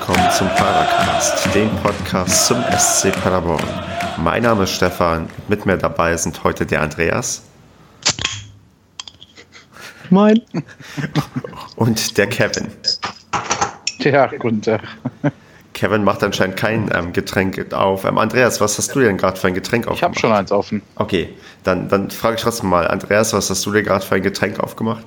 willkommen zum Padercast, dem Podcast zum SC Paderborn. Mein Name ist Stefan, mit mir dabei sind heute der Andreas. Moin. Und der Kevin. Ja, guten Tag. Kevin macht anscheinend kein ähm, Getränk auf. Ähm, Andreas, was hast du denn gerade für ein Getränk aufgemacht? Ich habe schon eins offen. Okay, dann, dann frage ich trotzdem mal, Andreas, was hast du dir gerade für ein Getränk aufgemacht?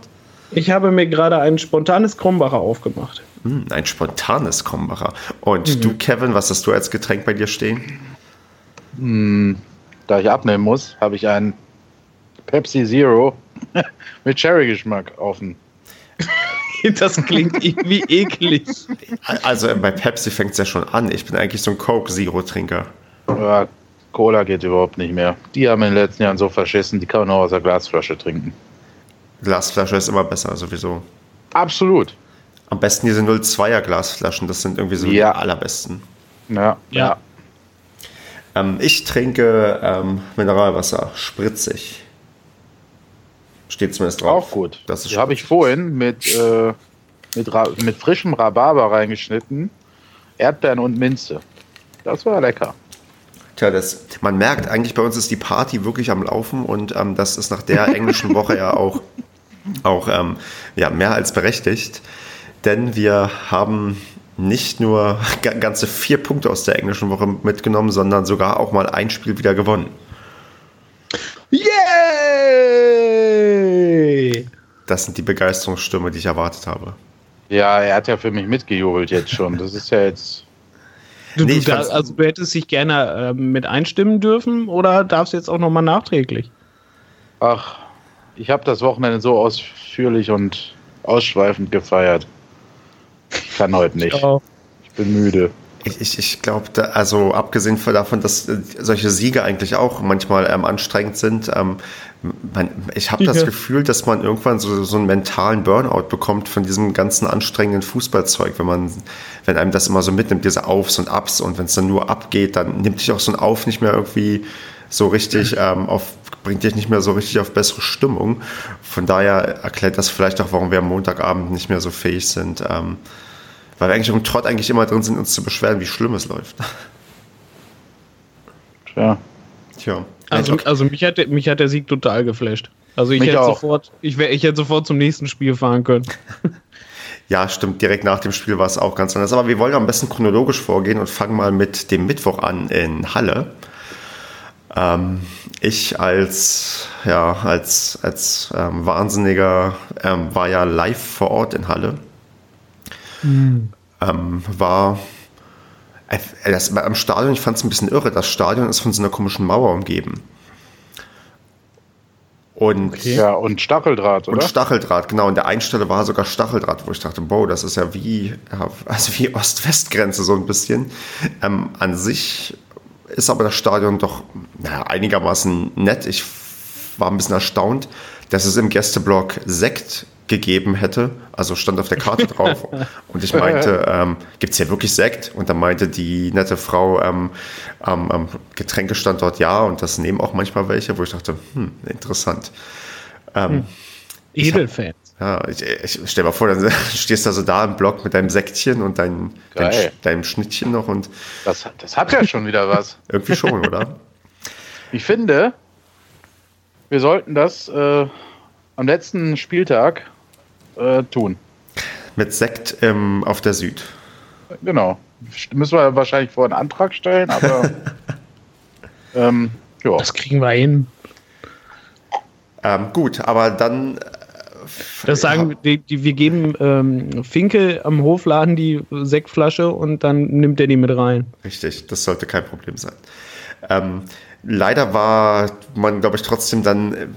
Ich habe mir gerade ein spontanes Krombacher aufgemacht. Hm, ein spontanes Krombacher. Und mhm. du, Kevin, was hast du als Getränk bei dir stehen? Hm, da ich abnehmen muss, habe ich einen Pepsi Zero mit Cherry-Geschmack offen. das klingt irgendwie eklig. Also bei Pepsi fängt es ja schon an. Ich bin eigentlich so ein Coke-Zero-Trinker. Ja, Cola geht überhaupt nicht mehr. Die haben in den letzten Jahren so verschissen, die kann man auch aus der Glasflasche trinken. Glasflasche ist immer besser, sowieso. Absolut. Am besten diese 02er Glasflaschen, das sind irgendwie so Ja. die allerbesten. Ja, Ja. Ähm, ich trinke ähm, Mineralwasser, spritzig. Steht zumindest drauf. Auch gut. Das ist Die habe ich vorhin mit, äh, mit, Ra mit frischem Rhabarber reingeschnitten, Erdbeeren und Minze. Das war lecker. Tja, das, man merkt eigentlich, bei uns ist die Party wirklich am Laufen und ähm, das ist nach der englischen Woche ja auch, auch ähm, ja, mehr als berechtigt. Denn wir haben nicht nur ga- ganze vier Punkte aus der englischen Woche mitgenommen, sondern sogar auch mal ein Spiel wieder gewonnen. Yay! Das sind die Begeisterungsstürme, die ich erwartet habe. Ja, er hat ja für mich mitgejubelt jetzt schon. Das ist ja jetzt. Du, Nee, du, da, also du hättest dich gerne ähm, mit einstimmen dürfen oder darfst du jetzt auch nochmal nachträglich? Ach, ich habe das Wochenende so ausführlich und ausschweifend gefeiert. Ich kann heute nicht. Ja. Ich bin müde. Ich, ich, ich glaube, also abgesehen von davon, dass äh, solche Siege eigentlich auch manchmal ähm, anstrengend sind, ähm, man, ich habe das Ja. Gefühl, dass man irgendwann so, so einen mentalen Burnout bekommt von diesem ganzen anstrengenden Fußballzeug, wenn man, wenn einem das immer so mitnimmt, diese Aufs und Abs und wenn es dann nur abgeht, dann nimmt dich auch so ein Auf nicht mehr irgendwie so richtig ähm, auf, bringt dich nicht mehr so richtig auf bessere Stimmung. Von daher erklärt das vielleicht auch, warum wir am Montagabend nicht mehr so fähig sind. Ähm, weil wir eigentlich im Trott eigentlich immer drin sind, uns zu beschweren, wie schlimm es läuft. Tja. Tja. Also, Mensch, also mich, hat der, mich hat der Sieg total geflasht. Also ich Mich hätte, auch. sofort, ich, wär, ich hätte sofort zum nächsten Spiel fahren können. ja, stimmt. Direkt nach dem Spiel war es auch ganz anders. Aber wir wollen am besten chronologisch vorgehen und fangen mal mit dem Mittwoch an in Halle. Ähm, ich als, ja, als, als ähm, Wahnsinniger ähm, war ja live vor Ort in Halle. Ähm, war äh, das, am Stadion, ich fand es ein bisschen irre. Das Stadion ist von so einer komischen Mauer umgeben. Und Okay. Ja, und Stacheldraht, oder? Und Stacheldraht, genau. Und der einen Stelle war sogar Stacheldraht, wo ich dachte, boah, das ist ja wie, also wie Ost-West-Grenze so ein bisschen. Ähm, an sich ist aber das Stadion doch naja, einigermaßen nett. Ich war ein bisschen erstaunt, dass es im Gästeblock Sekt gegeben hätte. Also stand auf der Karte drauf. Und ich meinte, ähm, gibt es hier wirklich Sekt? Und dann meinte die nette Frau ähm, am am Getränkestandort ja. Und das nehmen auch manchmal welche, wo ich dachte, hm, interessant. Ähm, Edelfans. ja, ich, ich stell mal vor, dann stehst du also da im Block mit deinem Sektchen und dein, dein, deinem Schnittchen noch und Das, das hat ja schon wieder was. irgendwie schon, oder? Ich finde, wir sollten das äh, am letzten Spieltag äh, tun. Mit Sekt ähm, auf der Süd. Genau. Müssen wir wahrscheinlich vor einen Antrag stellen, aber ähm, ja. Das kriegen wir hin. Ähm, gut, aber dann. äh, Das sagen, die, die, wir geben ähm, Finke am Hofladen die Sektflasche und dann nimmt er die mit rein. Richtig, das sollte kein Problem sein. Ähm, leider war man, glaube ich, trotzdem dann äh,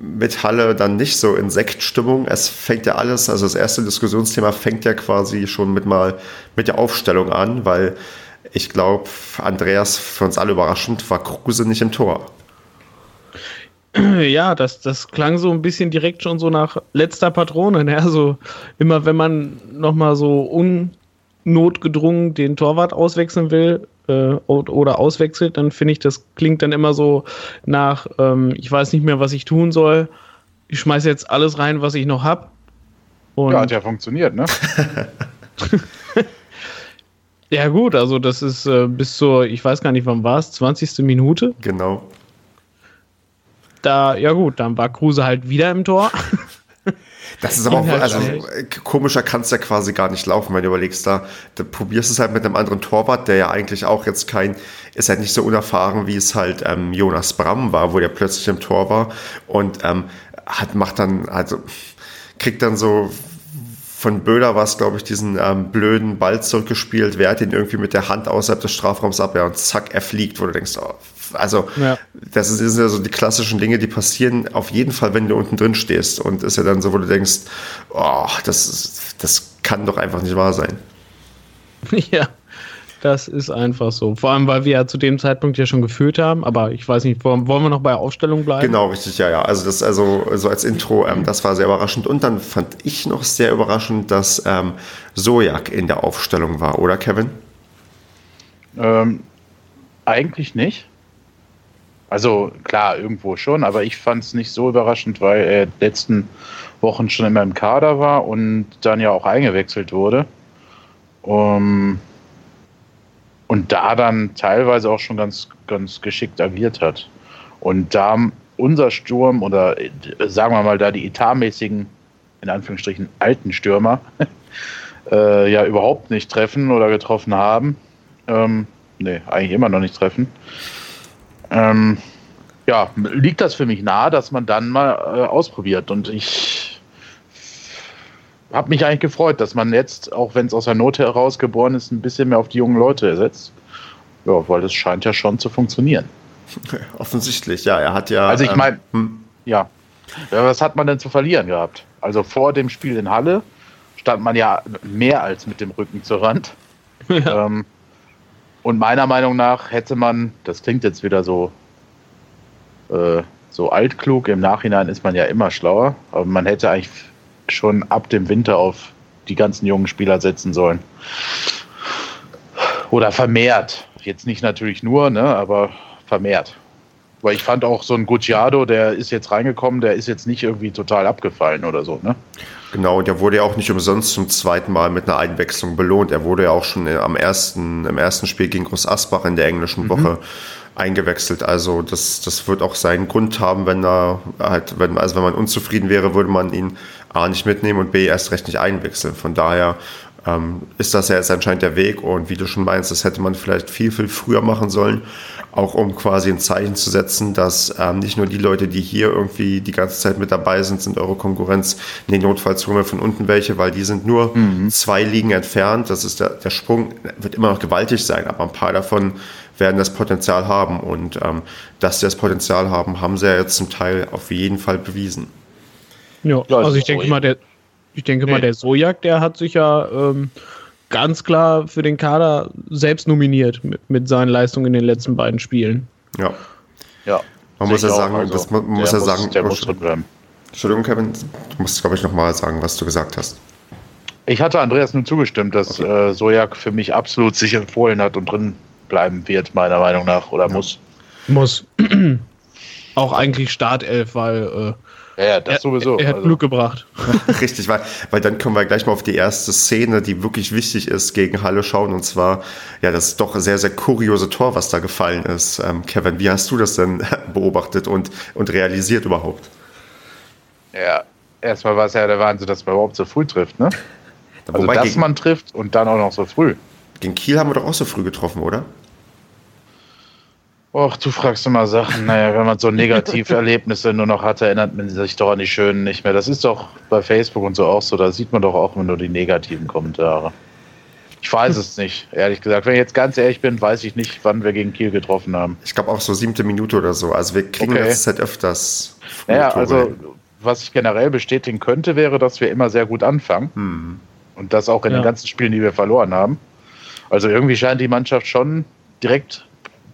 mit Halle dann nicht so in Sektstimmung. Es fängt ja alles, also das erste Diskussionsthema fängt ja quasi schon mit mal mit der Aufstellung an, weil ich glaube, Andreas, für uns alle überraschend, war Kruse nicht im Tor. Ja, das, das klang so ein bisschen direkt schon so nach letzter Patrone. Ne? Also immer wenn man nochmal so unnotgedrungen den Torwart auswechseln will äh, oder auswechselt, dann finde ich, das klingt dann immer so nach, ähm, ich weiß nicht mehr, was ich tun soll. Ich schmeiße jetzt alles rein, was ich noch habe. Ja, hat ja funktioniert, ne? Ja, gut, also das ist äh, bis zur, ich weiß gar nicht, wann war es, 20. Minute. Genau. Da, ja gut, dann war Kruse halt wieder im Tor. Das ist aber auch, also komischer kann es ja quasi gar nicht laufen, wenn du überlegst, da, da probierst es halt mit einem anderen Torwart, der ja eigentlich auch jetzt kein, ist halt nicht so unerfahren, wie es halt ähm, Jonas Bram war, wo der plötzlich im Tor war und ähm, hat, macht dann, also kriegt dann so von Böhler war es, glaube ich, diesen ähm, blöden Ball zurückgespielt, wehrt ihn irgendwie mit der Hand außerhalb des Strafraums ab, ja, und zack, er fliegt, wo du denkst, oh, also ja. das sind ja so die klassischen Dinge, die passieren auf jeden Fall, wenn du unten drin stehst und ist ja dann so, wo du denkst, oh, das, das kann doch einfach nicht wahr sein. Ja. Das ist einfach so. Vor allem, weil wir ja zu dem Zeitpunkt ja schon geführt haben. Aber ich weiß nicht, wollen wir noch bei Aufstellung bleiben? Genau, richtig, ja, ja. Also das, also so als Intro, ähm, das war sehr überraschend. Und dann fand ich noch sehr überraschend, dass ähm, Sojak in der Aufstellung war, oder Kevin? Ähm, eigentlich nicht. Also klar, irgendwo schon, aber ich fand es nicht so überraschend, weil er letzten Wochen schon immer im Kader war und dann ja auch eingewechselt wurde. Um, und da dann teilweise auch schon ganz, ganz geschickt agiert hat. Und da unser Sturm oder äh, sagen wir mal da die etatmäßigen, in Anführungsstrichen, alten Stürmer äh, ja überhaupt nicht treffen oder getroffen haben, ähm, nee, eigentlich immer noch nicht treffen, ähm, ja, liegt das für mich nahe, dass man dann mal äh, ausprobiert. Und ich habe mich eigentlich gefreut, dass man jetzt, auch wenn es aus der Not heraus geboren ist, ein bisschen mehr auf die jungen Leute ersetzt. Ja, weil das scheint ja schon zu funktionieren. Offensichtlich, ja. Er hat ja. Also ich meine, ähm, hm. ja. Was hat man denn zu verlieren gehabt? Also vor dem Spiel in Halle stand man ja mehr als mit dem Rücken zur Rand. Ja. Ähm, und meiner Meinung nach hätte man, das klingt jetzt wieder so, äh, so altklug, im Nachhinein ist man ja immer schlauer, aber man hätte eigentlich schon ab dem Winter auf die ganzen jungen Spieler setzen sollen. Oder vermehrt. Jetzt nicht natürlich nur, ne, aber vermehrt. Weil ich fand auch so ein Gucciado, der ist jetzt reingekommen, der ist jetzt nicht irgendwie total abgefallen oder so, ne? Genau, der wurde ja auch nicht umsonst zum zweiten Mal mit einer Einwechslung belohnt. Er wurde ja auch schon am ersten, im ersten Spiel gegen Groß Asbach in der englischen mhm. Woche eingewechselt. Also das, das wird auch seinen Grund haben, wenn er halt, wenn, also wenn man unzufrieden wäre, würde man ihn A nicht mitnehmen und B erst recht nicht einwechseln. Von daher ähm, ist das ja jetzt anscheinend der Weg und wie du schon meinst, das hätte man vielleicht viel, viel früher machen sollen auch um quasi ein Zeichen zu setzen, dass ähm, nicht nur die Leute, die hier irgendwie die ganze Zeit mit dabei sind, sind eure Konkurrenz. Nee, notfalls holen wir von unten welche, weil die sind nur mhm. zwei Ligen entfernt. Das ist der, der Sprung, wird immer noch gewaltig sein, aber ein paar davon werden das Potenzial haben. Und ähm, dass sie das Potenzial haben, haben sie ja jetzt zum Teil auf jeden Fall bewiesen. Ja, also ich denke mal, der, ich denke mal, der Sojak, der hat sich ja ähm, ganz klar für den Kader selbst nominiert mit, mit seinen Leistungen in den letzten beiden Spielen. Ja. Ja. Man muss ja sagen, also, das, man muss ja sagen, der muss drin bleiben. Entschuldigung, Kevin, du musst, glaube ich, nochmal sagen, was du gesagt hast. Ich hatte Andreas nun zugestimmt, dass okay. äh, Sojak für mich absolut sich empfohlen hat und drin bleiben wird, meiner Meinung nach, oder ja. muss. Muss. Auch eigentlich Startelf, weil äh, ja, ja, das er, sowieso. Er hat also. Glück gebracht. Richtig, weil, weil dann können wir gleich mal auf die erste Szene, die wirklich wichtig ist, gegen Halle schauen. Und zwar, ja, das doch sehr, sehr kuriose Tor, was da gefallen ist. Ähm, Kevin, wie hast du das denn beobachtet und, und realisiert überhaupt? Ja, erstmal war es ja der Wahnsinn, dass man überhaupt so früh trifft, ne? Also, Wobei, dass gegen, man trifft und dann auch noch so früh. Gegen Kiel haben wir doch auch so früh getroffen, oder? Och, du fragst immer Sachen. Naja, wenn man so Negativerlebnisse nur noch hat, erinnert man sich doch an die schönen nicht mehr. Das ist doch bei Facebook und so auch so. Da sieht man doch auch immer nur die negativen Kommentare. Ich weiß es nicht, ehrlich gesagt. Wenn ich jetzt ganz ehrlich bin, weiß ich nicht, wann wir gegen Kiel getroffen haben. Ich glaube auch so siebte Minute oder so. Also wir kriegen okay. jetzt halt öfters. Naja, also was ich generell bestätigen könnte, wäre, dass wir immer sehr gut anfangen. Hm. Und das auch in ja. den ganzen Spielen, die wir verloren haben. Also irgendwie scheint die Mannschaft schon direkt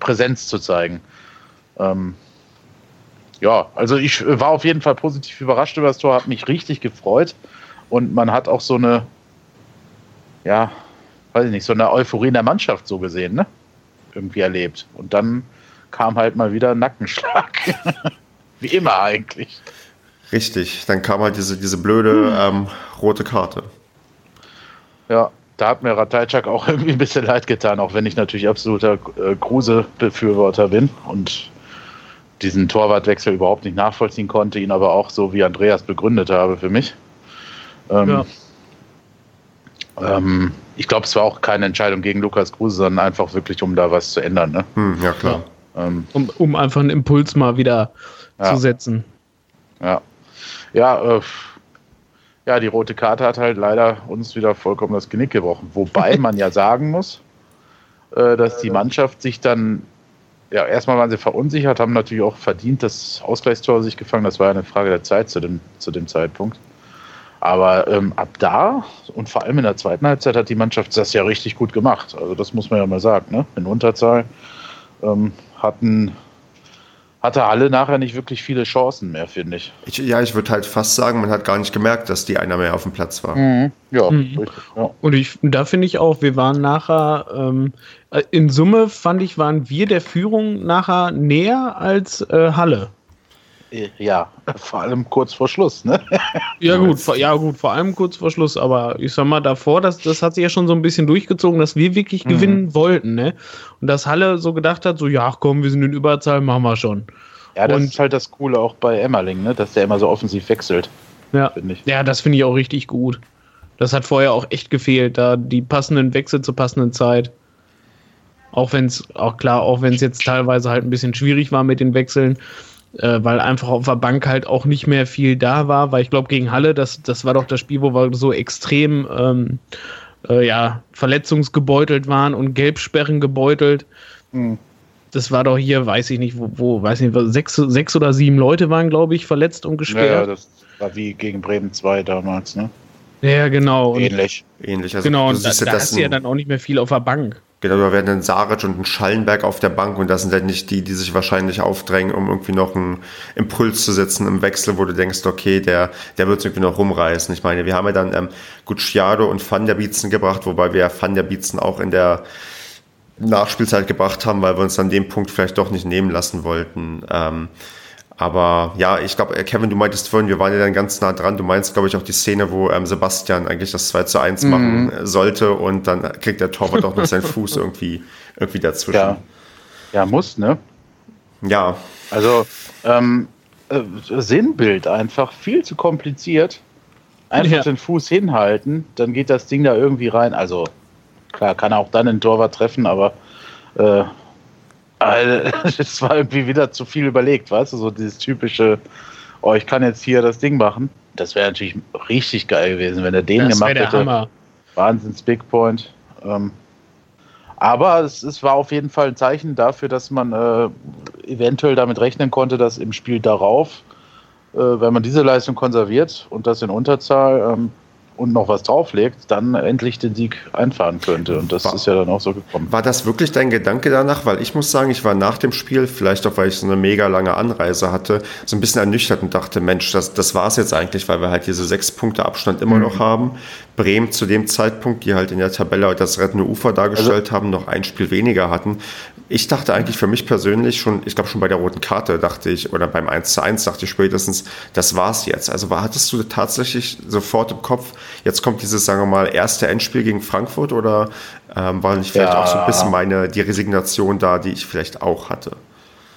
Präsenz zu zeigen. Ähm, ja, also ich war auf jeden Fall positiv überrascht über das Tor, habe mich richtig gefreut und man hat auch so eine, ja, weiß ich nicht, so eine Euphorie in der Mannschaft so gesehen, ne? Irgendwie erlebt. Und dann kam halt mal wieder ein Nackenschlag. Wie immer eigentlich. Richtig, dann kam halt diese, diese blöde hm. ähm, rote Karte. Ja, da hat mir Ratajczak auch irgendwie ein bisschen leid getan, auch wenn ich natürlich absoluter äh, Kruse-Befürworter bin und diesen Torwartwechsel überhaupt nicht nachvollziehen konnte, ihn aber auch so wie Andreas begründet habe für mich. Ähm, ja. ähm, ich glaube, es war auch keine Entscheidung gegen Lukas Kruse, sondern einfach wirklich, um da was zu ändern. Ne? Hm, ja, klar. Ähm, um, um, einfach einen Impuls mal wieder ja. zu setzen. Ja. Ja, äh, ja, die rote Karte hat halt leider uns wieder vollkommen das Genick gebrochen. Wobei man ja sagen muss, äh, dass die Mannschaft sich dann, ja, erstmal waren sie verunsichert, haben natürlich auch verdient das Ausgleichstor sich gefangen. Das war eine Frage der Zeit zu dem, zu dem Zeitpunkt. Aber ähm, ab da und vor allem in der zweiten Halbzeit hat die Mannschaft das ja richtig gut gemacht. Also das muss man ja mal sagen. Ne? In Unterzahl ähm, hatten hatte alle nachher nicht wirklich viele Chancen mehr, finde ich. ich. Ja, ich würde halt fast sagen, man hat gar nicht gemerkt, dass die einer mehr auf dem Platz war. Mhm. Ja, mhm. Richtig, ja, Und ich, da finde ich auch, wir waren nachher, ähm, äh, in Summe fand ich, waren wir der Führung nachher näher als äh, Halle. Ja, vor allem kurz vor Schluss, ne? ja, gut, vor, ja, gut, vor allem kurz vor Schluss, aber ich sag mal, davor, das, das hat sich ja schon so ein bisschen durchgezogen, dass wir wirklich mhm. gewinnen wollten, ne? Und dass Halle so gedacht hat, so, ja, komm, wir sind in Überzahl, machen wir schon. Ja, das Und, ist halt das Coole auch bei Emmerling, ne? Dass der immer so offensiv wechselt. Ja, ich. ja das finde ich auch richtig gut. Das hat vorher auch echt gefehlt, da die passenden Wechsel zur passenden Zeit. Auch wenn es, auch klar, auch wenn es jetzt teilweise halt ein bisschen schwierig war mit den Wechseln äh, weil einfach auf der Bank halt auch nicht mehr viel da war, weil ich glaube, gegen Halle, das, das war doch das Spiel, wo wir so extrem ähm, äh, ja, verletzungsgebeutelt waren und Gelbsperren gebeutelt. Mhm. Das war doch hier, weiß ich nicht, wo, wo weiß nicht, sechs, sechs oder sieben Leute waren, glaube ich, verletzt und gesperrt. Ja, das war wie gegen Bremen 2 damals, ne? Ja, genau. Ähnlich. Ähnlich. Also, genau, und da, da hast du ja dann auch nicht mehr viel auf der Bank. Genau, da werden dann Saric und ein Schallenberg auf der Bank und das sind dann nicht die, die sich wahrscheinlich aufdrängen, um irgendwie noch einen Impuls zu setzen im Wechsel, wo du denkst, okay, der, der wird irgendwie noch rumreißen. Ich meine, wir haben ja dann ähm, Gucciado und Van der Bietzen gebracht, wobei wir Van der Bietzen auch in der Nachspielzeit gebracht haben, weil wir uns an dem Punkt vielleicht doch nicht nehmen lassen wollten. Ähm, aber ja, ich glaube, äh, Kevin, du meintest vorhin, wir waren ja dann ganz nah dran. Du meinst, glaube ich, auch die Szene, wo ähm, Sebastian eigentlich das 2 zu 1 mhm. machen sollte und dann kriegt der Torwart auch noch seinen Fuß irgendwie, irgendwie dazwischen. Ja. ja, muss, ne? Ja. Also, ähm, äh, Sinnbild einfach viel zu kompliziert. Einfach ja. den Fuß hinhalten, dann geht das Ding da irgendwie rein. Also, klar, kann er auch dann den Torwart treffen, aber äh, es war irgendwie wieder zu viel überlegt, weißt du, so dieses typische, oh, ich kann jetzt hier das Ding machen. Das wäre natürlich richtig geil gewesen, wenn er den das gemacht der hätte. Hammer. Wahnsinns Big Point. Ähm, aber es, es, war auf jeden Fall ein Zeichen dafür, dass man äh, eventuell damit rechnen konnte, dass im Spiel darauf, äh, wenn man diese Leistung konserviert und das in Unterzahl, ähm, und noch was drauflegt, dann endlich den Sieg einfahren könnte. Und das war, ist ja dann auch so gekommen. War das wirklich dein Gedanke danach? Weil ich muss sagen, ich war nach dem Spiel, vielleicht auch weil ich so eine mega lange Anreise hatte, so ein bisschen ernüchtert und dachte, Mensch, das, das war es jetzt eigentlich, weil wir halt diese sechs Punkte Abstand immer mhm. noch haben. Bremen zu dem Zeitpunkt, die halt in der Tabelle das rettende Ufer dargestellt also, haben, noch ein Spiel weniger hatten. Ich dachte eigentlich für mich persönlich schon, ich glaube schon bei der roten Karte dachte ich, oder beim 1 zu 1 dachte ich spätestens, das war's jetzt. Also war, hattest du tatsächlich sofort im Kopf, jetzt kommt dieses, sagen wir mal, erste Endspiel gegen Frankfurt oder ähm, war nicht vielleicht ja. auch so ein bisschen meine, die Resignation da, die ich vielleicht auch hatte?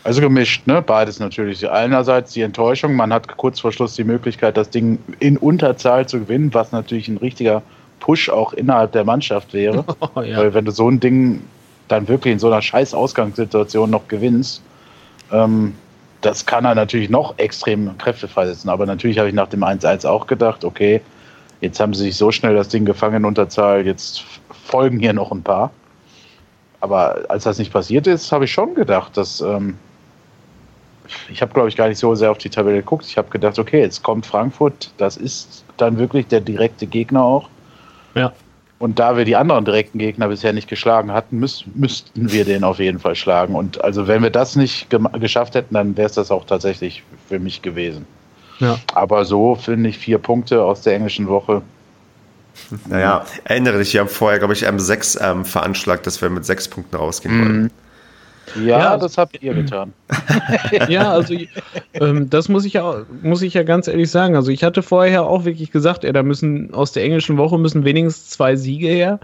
Also gemischt, ne? Beides natürlich. Einerseits die Enttäuschung, man hat kurz vor Schluss die Möglichkeit, das Ding in Unterzahl zu gewinnen, was natürlich ein richtiger Push auch innerhalb der Mannschaft wäre. Oh, ja. Weil wenn du so ein Ding dann wirklich in so einer scheiß Ausgangssituation noch gewinnst, ähm, das kann er natürlich noch extrem Kräfte freisetzen. Aber natürlich habe ich nach dem 1-1 auch gedacht, okay, jetzt haben sie sich so schnell das Ding gefangen in Unterzahl, jetzt folgen hier noch ein paar. Aber als das nicht passiert ist, habe ich schon gedacht, dass ähm, ich habe, glaube ich, gar nicht so sehr auf die Tabelle geguckt. Ich habe gedacht, okay, jetzt kommt Frankfurt, das ist dann wirklich der direkte Gegner auch. Ja. Und da wir die anderen direkten Gegner bisher nicht geschlagen hatten, müß, müssten wir den auf jeden Fall schlagen. Und also wenn wir das nicht geschafft hätten, dann wäre es das auch tatsächlich für mich gewesen. Ja. Aber so finde ich vier Punkte aus der englischen Woche. Naja, erinnere dich, wir haben vorher, glaube ich, M6 ähm, veranschlagt, dass wir mit sechs Punkten rausgehen wollen. Ja, ja das habt ihr getan. ja, also ähm, das muss ich ja muss ich ja ganz ehrlich sagen. Also ich hatte vorher auch wirklich gesagt, ey, da müssen aus der englischen Woche müssen wenigstens zwei Siege her,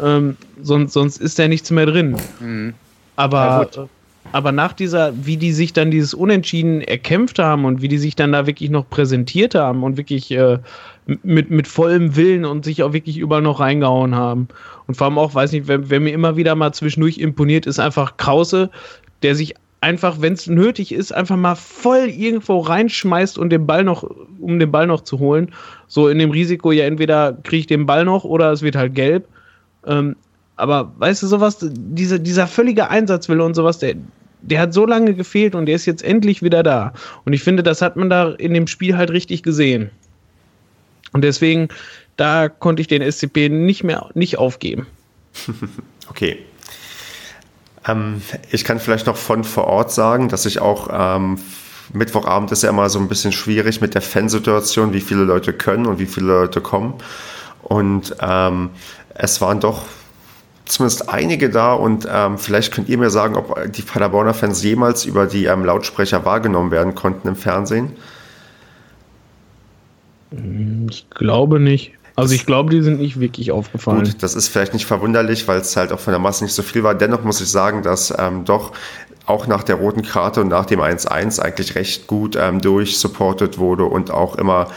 ähm, sonst sonst ist da nichts mehr drin. Mhm. Aber ja, aber nach dieser, wie die sich dann dieses Unentschieden erkämpft haben und wie die sich dann da wirklich noch präsentiert haben und wirklich äh, mit, mit vollem Willen und sich auch wirklich überall noch reingehauen haben. Und vor allem auch, weiß nicht, wer, wer mir immer wieder mal zwischendurch imponiert, ist einfach Krause, der sich einfach, wenn es nötig ist, einfach mal voll irgendwo reinschmeißt und den Ball noch, um den Ball noch zu holen. So in dem Risiko, ja, entweder kriege ich den Ball noch oder es wird halt gelb. Ähm, aber weißt du, sowas, diese, dieser völlige Einsatzwille und sowas, der, der hat so lange gefehlt und der ist jetzt endlich wieder da. Und ich finde, das hat man da in dem Spiel halt richtig gesehen. Und deswegen, da konnte ich den SCP nicht mehr nicht aufgeben. okay. Ähm, ich kann vielleicht noch von vor Ort sagen, dass ich auch ähm, Mittwochabend ist ja immer so ein bisschen schwierig mit der Fansituation, wie viele Leute können und wie viele Leute kommen. Und ähm, es waren doch zumindest einige da und ähm, vielleicht könnt ihr mir sagen, ob die Paderborner Fans jemals über die ähm, Lautsprecher wahrgenommen werden konnten im Fernsehen. Ich glaube nicht. Also ich glaube, die sind nicht wirklich aufgefallen. Gut, das ist vielleicht nicht verwunderlich, weil es halt auch von der Masse nicht so viel war. Dennoch muss ich sagen, dass ähm, doch auch nach der roten Karte und nach dem 1-1 eigentlich recht gut ähm, durchsupportet wurde und auch immer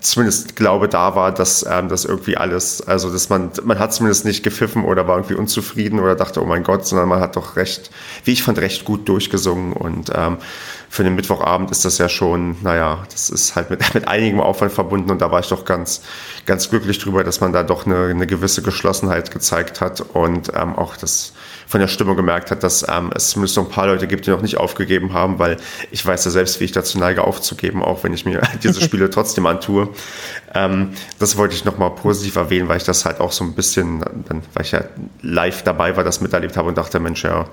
zumindest Glaube da war, dass ähm, das irgendwie alles, also dass man, man hat zumindest nicht gepfiffen oder war irgendwie unzufrieden oder dachte, oh mein Gott, sondern man hat doch recht, wie ich fand, recht gut durchgesungen. Und ähm, für den Mittwochabend ist das ja schon, naja, das ist halt mit, mit einigem Aufwand verbunden. Und da war ich doch ganz, ganz glücklich drüber, dass man da doch eine, eine gewisse Geschlossenheit gezeigt hat. Und ähm, auch das von der Stimmung gemerkt hat, dass ähm, es zumindest noch ein paar Leute gibt, die noch nicht aufgegeben haben, weil ich weiß ja selbst, wie ich dazu neige, aufzugeben, auch wenn ich mir diese Spiele trotzdem antue. Ähm, das wollte ich nochmal positiv erwähnen, weil ich das halt auch so ein bisschen, dann, weil ich ja live dabei war, das miterlebt habe und dachte, Mensch, ja,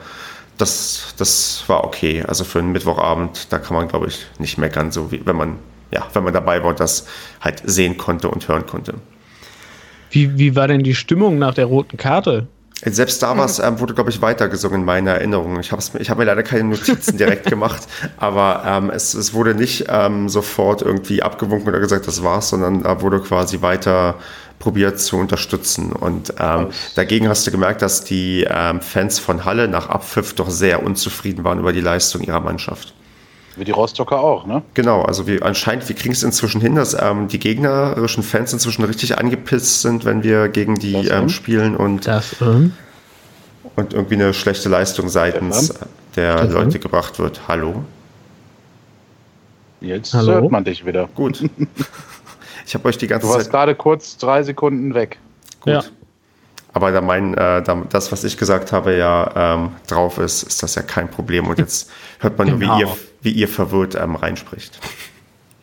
das, das war okay. Also für einen Mittwochabend, da kann man, glaube ich, nicht meckern, so wie wenn man, ja, wenn man dabei war und das halt sehen konnte und hören konnte. Wie, wie war denn die Stimmung nach der roten Karte? Selbst da war's, ähm, wurde, glaube ich, weitergesungen in meiner Erinnerung. Ich habe ich hab mir leider keine Notizen direkt gemacht, aber ähm, es, es wurde nicht ähm, sofort irgendwie abgewunken oder gesagt, das war's, sondern da wurde quasi weiter probiert zu unterstützen. Und ähm, dagegen hast du gemerkt, dass die ähm, Fans von Halle nach Abpfiff doch sehr unzufrieden waren über die Leistung ihrer Mannschaft. Wie die Rostocker auch, ne? Genau, also wir anscheinend, wir kriegen es inzwischen hin, dass ähm, die gegnerischen Fans inzwischen richtig angepisst sind, wenn wir gegen die ähm, spielen und, das, ähm? und irgendwie eine schlechte Leistung seitens Stefan? der Stefan? Leute gebracht wird. Hallo? Jetzt Hallo? hört man dich wieder. Gut. Ich habe euch die ganze Zeit. Du warst gerade kurz drei Sekunden weg. Gut. Ja. Aber da mein, äh, da, das, was ich gesagt habe, ja ähm, drauf ist, ist das ja kein Problem. Und jetzt hört man genau. nur, wie genau. ihr, wie ihr verwirrt ähm, reinspricht.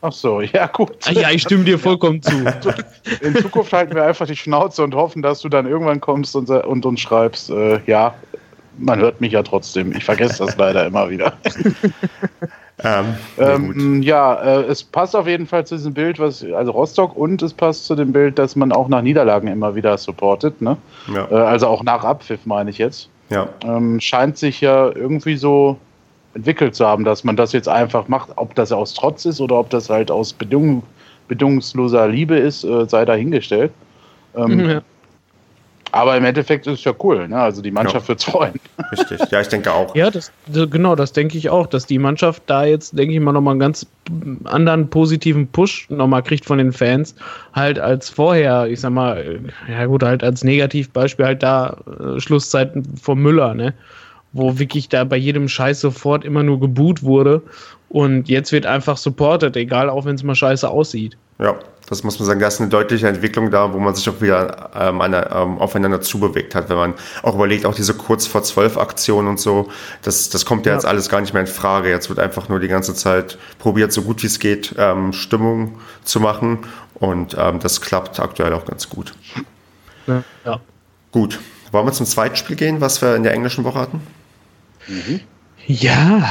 Ach so, ja gut. Ach ja, ich stimme dir vollkommen zu. In Zukunft halten wir einfach die Schnauze und hoffen, dass du dann irgendwann kommst und, und uns schreibst, äh, ja, man hört mich ja trotzdem. Ich vergesse das leider immer wieder. Ähm, ähm, ja, äh, es passt auf jeden Fall zu diesem Bild, was also Rostock und es passt zu dem Bild, dass man auch nach Niederlagen immer wieder supportet. Ne? Ja. Äh, also auch nach Abpfiff meine ich jetzt. Ja. Ähm, scheint sich ja irgendwie so entwickelt zu haben, dass man das jetzt einfach macht. Ob das aus Trotz ist oder ob das halt aus Bedingung, bedingungsloser Liebe ist, äh, sei dahingestellt. Ähm, ja. Aber im Endeffekt ist es ja cool, ne? Also die Mannschaft ja. wird freuen. Richtig, ja, ich denke auch. Ja, das, genau, das denke ich auch, dass die Mannschaft da jetzt, denke ich mal, nochmal einen ganz anderen positiven Push nochmal kriegt von den Fans, halt als vorher, ich sag mal, ja gut, halt als Negativbeispiel halt da äh, Schlusszeiten von Müller, ne? Wo wirklich da bei jedem Scheiß sofort immer nur geboot wurde und jetzt wird einfach supported, egal auch wenn es mal scheiße aussieht. Ja, das muss man sagen, da ist eine deutliche Entwicklung da, wo man sich auch wieder ähm, eine, ähm, aufeinander zubewegt hat, wenn man auch überlegt, auch diese kurz vor zwölf Aktionen und so, das, das kommt ja, ja, jetzt alles gar nicht mehr in Frage. Jetzt wird einfach nur die ganze Zeit probiert, so gut wie es geht, ähm, Stimmung zu machen und ähm, das klappt aktuell auch ganz gut. Ja. ja. Gut, wollen wir zum zweiten Spiel gehen, was wir in der englischen Woche hatten? Mhm. Ja.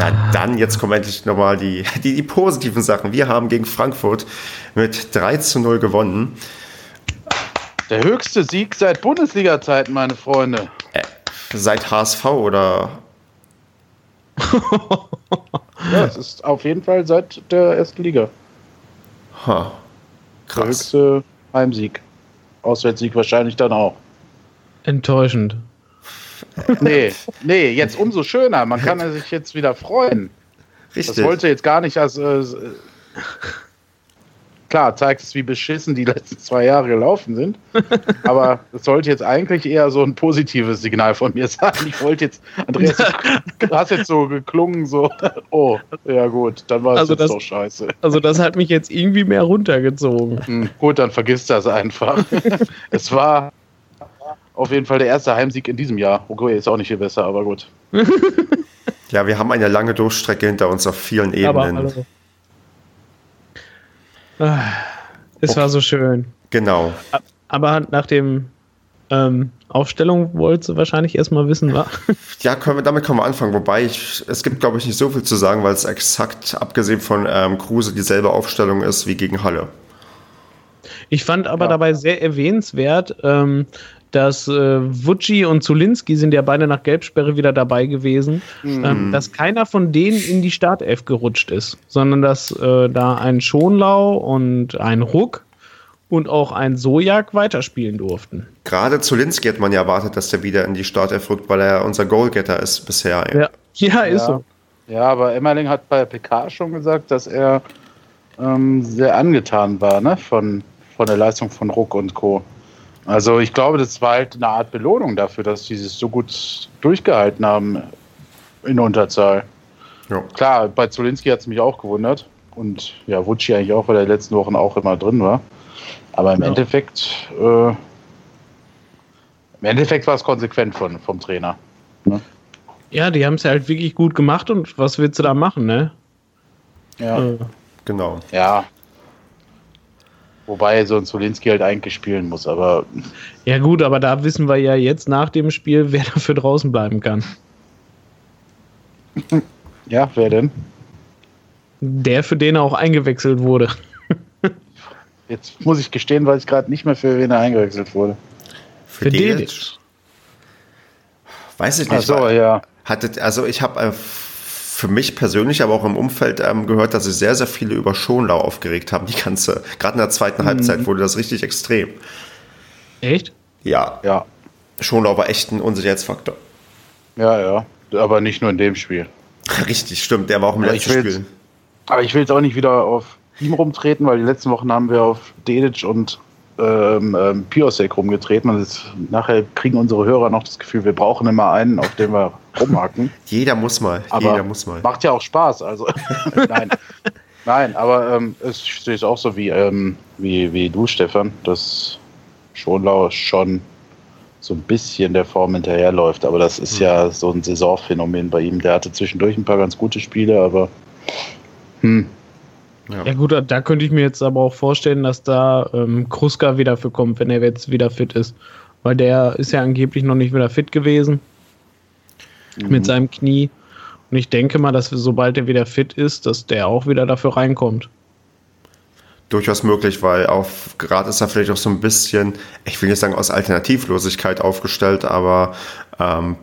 Na dann, jetzt kommen endlich nochmal die, die, die positiven Sachen. Wir haben gegen Frankfurt mit 3 zu 0 gewonnen. Der höchste Sieg seit Bundesliga-Zeiten, meine Freunde. Äh, Seit HSV oder? ja, es ist auf jeden Fall seit der ersten Liga. Ha. Krass. Der höchste Heimsieg. Auswärtssieg wahrscheinlich dann auch. Enttäuschend. Nee, nee, jetzt umso schöner. Man kann sich jetzt wieder freuen. Richtig. Das wollte jetzt gar nicht als. Äh, klar, zeigt es, wie beschissen die letzten zwei Jahre gelaufen sind. Aber das sollte jetzt eigentlich eher so ein positives Signal von mir sein. Ich wollte jetzt, Andreas, du hast jetzt so geklungen, so, oh, ja gut, dann war es also jetzt das, doch scheiße. Also das hat mich jetzt irgendwie mehr runtergezogen. Hm, gut, dann vergiss das einfach. es war auf jeden Fall der erste Heimsieg in diesem Jahr. Okay, ist auch nicht viel besser, aber gut. ja, wir haben eine lange Durchstrecke hinter uns auf vielen Ebenen. Aber, ah, es okay. war so schön. Genau. Aber nach dem ähm, Aufstellung wolltest du wahrscheinlich erstmal wissen, was? Ja, können wir, damit können wir anfangen. Wobei ich, es gibt, glaube ich, nicht so viel zu sagen, weil es exakt, abgesehen von ähm, Kruse, dieselbe Aufstellung ist wie gegen Halle. Ich fand aber ja. dabei sehr erwähnenswert, ähm, dass äh, Vucci und Zulinski sind ja beide nach Gelbsperre wieder dabei gewesen, mhm. ähm, dass keiner von denen in die Startelf gerutscht ist, sondern dass äh, da ein Schonlau und ein Ruck und auch ein Sojak weiterspielen durften. Gerade Zulinski hat man ja erwartet, dass der wieder in die Startelf rückt, weil er unser Goalgetter ist bisher. Ja, ja ist ja. so. Ja, aber Emmerling hat bei PK schon gesagt, dass er ähm, sehr angetan war ne? von, von der Leistung von Ruck und Co. Also ich glaube, das war halt eine Art Belohnung dafür, dass sie es so gut durchgehalten haben in Unterzahl. Ja. Klar, bei Zolinski hat es mich auch gewundert. Und ja, Wutschi eigentlich auch, weil er in den letzten Wochen auch immer drin war. Aber im ja. Endeffekt, äh, im Endeffekt war es konsequent von, vom Trainer. Ne? Ja, die haben es ja halt wirklich gut gemacht und was willst du da machen, ne? Ja. Äh. Genau. Ja, Wobei so ein Zulinski halt eigentlich spielen muss, aber. Ja, gut, aber da wissen wir ja jetzt nach dem Spiel, wer dafür draußen bleiben kann. Ja, wer denn? Der, für den er auch eingewechselt wurde. Jetzt muss ich gestehen, weiß ich gerade nicht mehr, für wen er eingewechselt wurde. Für, für Dedic. Weiß ich nicht. Ach so, ja. Hattet, also ich habe äh, für mich persönlich, aber auch im Umfeld ähm, gehört, dass sich sehr, sehr viele über Schonlau aufgeregt haben. Die ganze, gerade in der zweiten mhm. Halbzeit wurde das richtig extrem. Echt? Ja. Ja. Schonlau war echt ein Unsicherheitsfaktor. Ja, ja. Aber nicht nur in dem Spiel. Richtig, stimmt. Der war auch im aber letzten Spiel. Aber ich will jetzt auch nicht wieder auf ihm rumtreten, weil die letzten Wochen haben wir auf Dedic und ähm, ähm, Piosek rumgetreten und jetzt, nachher kriegen unsere Hörer noch das Gefühl, wir brauchen immer einen, auf den wir rumhaken. Jeder muss mal. Aber jeder muss mal. Macht ja auch Spaß. Also nein, nein, aber ähm, es steht auch so wie ähm, wie wie du, Stefan, dass Schonlau schon so ein bisschen der Form hinterherläuft. Aber das ist mhm. ja so ein Saisonphänomen bei ihm. Der hatte zwischendurch ein paar ganz gute Spiele, aber hm, ja. ja. gut, da könnte ich mir jetzt aber auch vorstellen, dass da ähm, Kruska wieder für kommt, wenn er jetzt wieder fit ist. Weil der ist ja angeblich noch nicht wieder fit gewesen mhm. mit seinem Knie. Und ich denke mal, dass sobald er wieder fit ist, dass der auch wieder dafür reinkommt. Durchaus möglich, weil auf gerade ist er vielleicht auch so ein bisschen, ich will nicht sagen aus Alternativlosigkeit aufgestellt, aber ähm,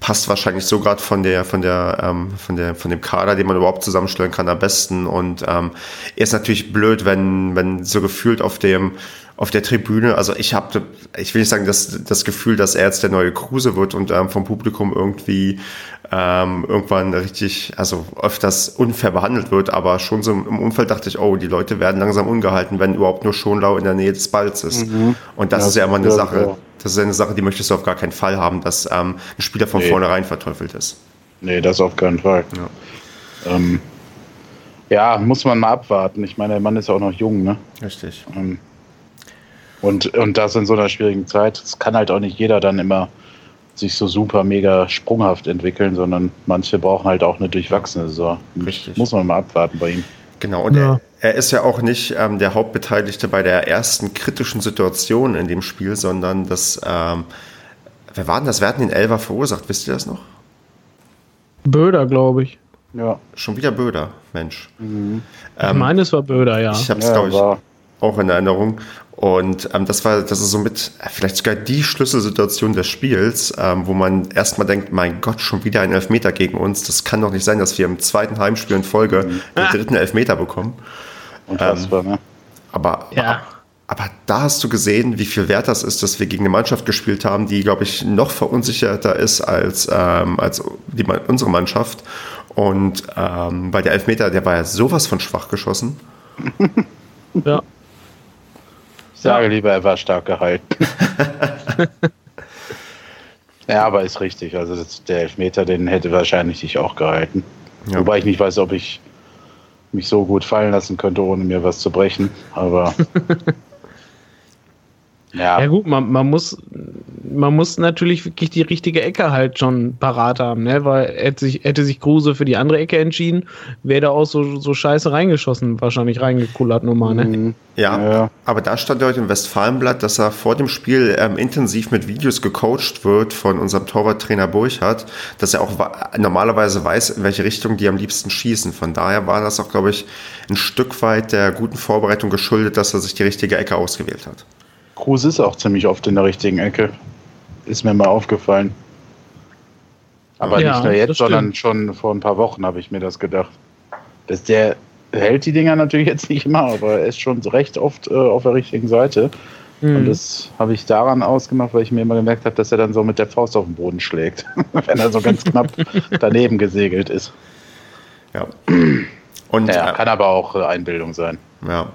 passt wahrscheinlich so gerade von der, von der, ähm, von der, von dem Kader, den man überhaupt zusammenstellen kann, am besten. Und ähm, ist natürlich blöd, wenn, wenn so gefühlt auf dem, auf der Tribüne, also ich habe, ich will nicht sagen, dass das Gefühl, dass er jetzt der neue Kruse wird und ähm, vom Publikum irgendwie ähm, irgendwann richtig, also öfters unfair behandelt wird, aber schon so im Umfeld dachte ich, oh, die Leute werden langsam ungehalten, wenn überhaupt nur Schonlau in der Nähe des Balls ist. Mhm. Und das ja, ist ja immer eine Sache, ja. Das ist eine Sache, die möchtest du auf gar keinen Fall haben, dass ähm, ein Spieler von nee. vornherein verteufelt ist. Nee, das auf keinen Fall. Ja. Ähm, ja, muss man mal abwarten. Ich meine, der Mann ist ja auch noch jung, ne? Richtig. Ähm, und, und das in so einer schwierigen Zeit. Das kann halt auch nicht jeder dann immer sich so super mega sprunghaft entwickeln, sondern manche brauchen halt auch eine durchwachsene Saison. Richtig. Muss man mal abwarten bei ihm. Genau, und ja. er, er, ist ja auch nicht ähm, der Hauptbeteiligte bei der ersten kritischen Situation in dem Spiel, sondern das, ähm, wer war denn das? Wer hat den Elfer verursacht? Wisst ihr das noch? Böder, glaube ich. Ja. Schon wieder Böder, Mensch. Mhm. Ähm, ich meine, es war Böder, ja. Ich habe es, ja, glaube ich, auch in Erinnerung. Und ähm, das war, das ist somit vielleicht sogar die Schlüsselsituation des Spiels, ähm, wo man erstmal denkt, mein Gott, schon wieder ein Elfmeter gegen uns. Das kann doch nicht sein, dass wir im zweiten Heimspiel in Folge mhm. den dritten Elfmeter bekommen. Und ähm, war, ne? Aber, ja. aber da hast du gesehen, wie viel wert das ist, dass wir gegen eine Mannschaft gespielt haben, die, glaube ich, noch verunsicherter ist als, ähm, als die, unsere Mannschaft. Und ähm, weil der Elfmeter, der war ja sowas von schwach geschossen. ja. Ich sage lieber, er war stark gehalten. ja, aber ist richtig. Also das, der Elfmeter, den hätte wahrscheinlich ich auch gehalten. Ja. Wobei ich nicht weiß, ob ich mich so gut fallen lassen könnte, ohne mir was zu brechen. Aber Ja. ja gut, man, man, muss, man muss natürlich wirklich die richtige Ecke halt schon parat haben, ne? Weil hätte sich, hätte sich Kruse für die andere Ecke entschieden, wäre da auch so, so scheiße reingeschossen, wahrscheinlich reingekullert nochmal, ne? Mhm. Ja, ja, aber da stand heute im Westfalenblatt, dass er vor dem Spiel ähm, intensiv mit Videos gecoacht wird von unserem Torwarttrainer Burchardt, dass er auch normalerweise weiß, in welche Richtung die am liebsten schießen. Von daher war das auch, glaube ich, ein Stück weit der guten Vorbereitung geschuldet, dass er sich die richtige Ecke ausgewählt hat. Cruz ist auch ziemlich oft in der richtigen Ecke. Ist mir mal aufgefallen. Aber ja, nicht nur jetzt, sondern schon vor ein paar Wochen habe ich mir das gedacht. Dass der hält die Dinger natürlich jetzt nicht immer, aber er ist schon recht oft äh, auf der richtigen Seite. Mhm. Und das habe ich daran ausgemacht, weil ich mir immer gemerkt habe, dass er dann so mit der Faust auf den Boden schlägt, wenn er so ganz knapp daneben gesegelt ist. Ja. Und, ja, kann aber auch äh, Einbildung sein. Ja.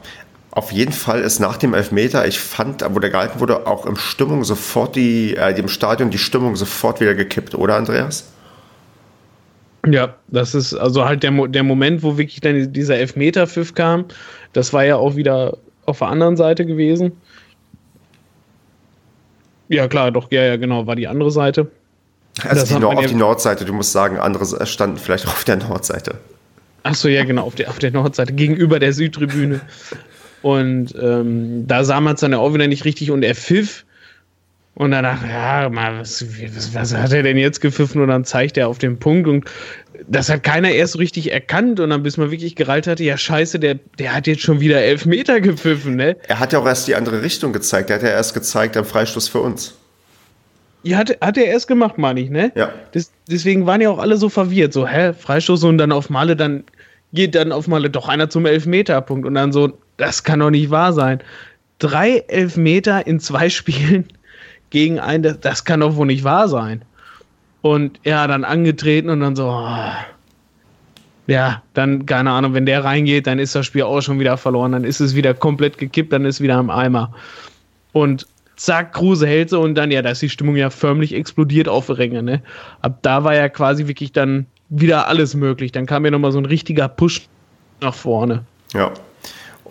Auf jeden Fall ist nach dem Elfmeter, ich fand, wo der gehalten wurde, auch im Stimmung sofort die, äh, im Stadion die Stimmung sofort wieder gekippt, oder Andreas? Ja, das ist also halt der, der Moment, wo wirklich dann dieser Elfmeter-Pfiff kam. Das war ja auch wieder auf der anderen Seite gewesen. Ja, klar, doch, ja, ja, genau, war die andere Seite. Also die auf die Nordseite, du musst sagen, andere standen vielleicht auf der Nordseite. Achso, ja, genau, auf der, auf der Nordseite, gegenüber der Südtribüne. Und ähm, da sah man es dann auch wieder nicht richtig und er pfiff. Und danach, ja, mal, was, was, was, hat er denn jetzt gepfiffen? Und dann zeigt er auf den Punkt. Und das hat keiner erst so richtig erkannt. Und dann, bis man wirklich gereilt hatte, ja, scheiße, der, der hat jetzt schon wieder elf Meter gepfiffen, ne? Er hat ja auch erst die andere Richtung gezeigt. Er hat ja erst gezeigt am Freistoß für uns. Ja, hat, hat er erst gemacht, meine ich, ne? Ja. Das, deswegen waren ja auch alle so verwirrt. So, hä, Freistoß und dann auf Male, dann geht dann auf Male doch einer zum Elfmeterpunkt. Und dann so, das kann doch nicht wahr sein. Drei Elfmeter in zwei Spielen gegen einen, das, das kann doch wohl nicht wahr sein. Und ja, dann angetreten und dann so, oh. ja, dann, keine Ahnung, wenn der reingeht, dann ist das Spiel auch schon wieder verloren, dann ist es wieder komplett gekippt, dann ist wieder am Eimer. Und zack, Kruse hält so und dann, ja, da ist die Stimmung ja förmlich explodiert auf Ränge, ne? Ab da war ja quasi wirklich dann wieder alles möglich. Dann kam ja nochmal so ein richtiger Push nach vorne. Ja,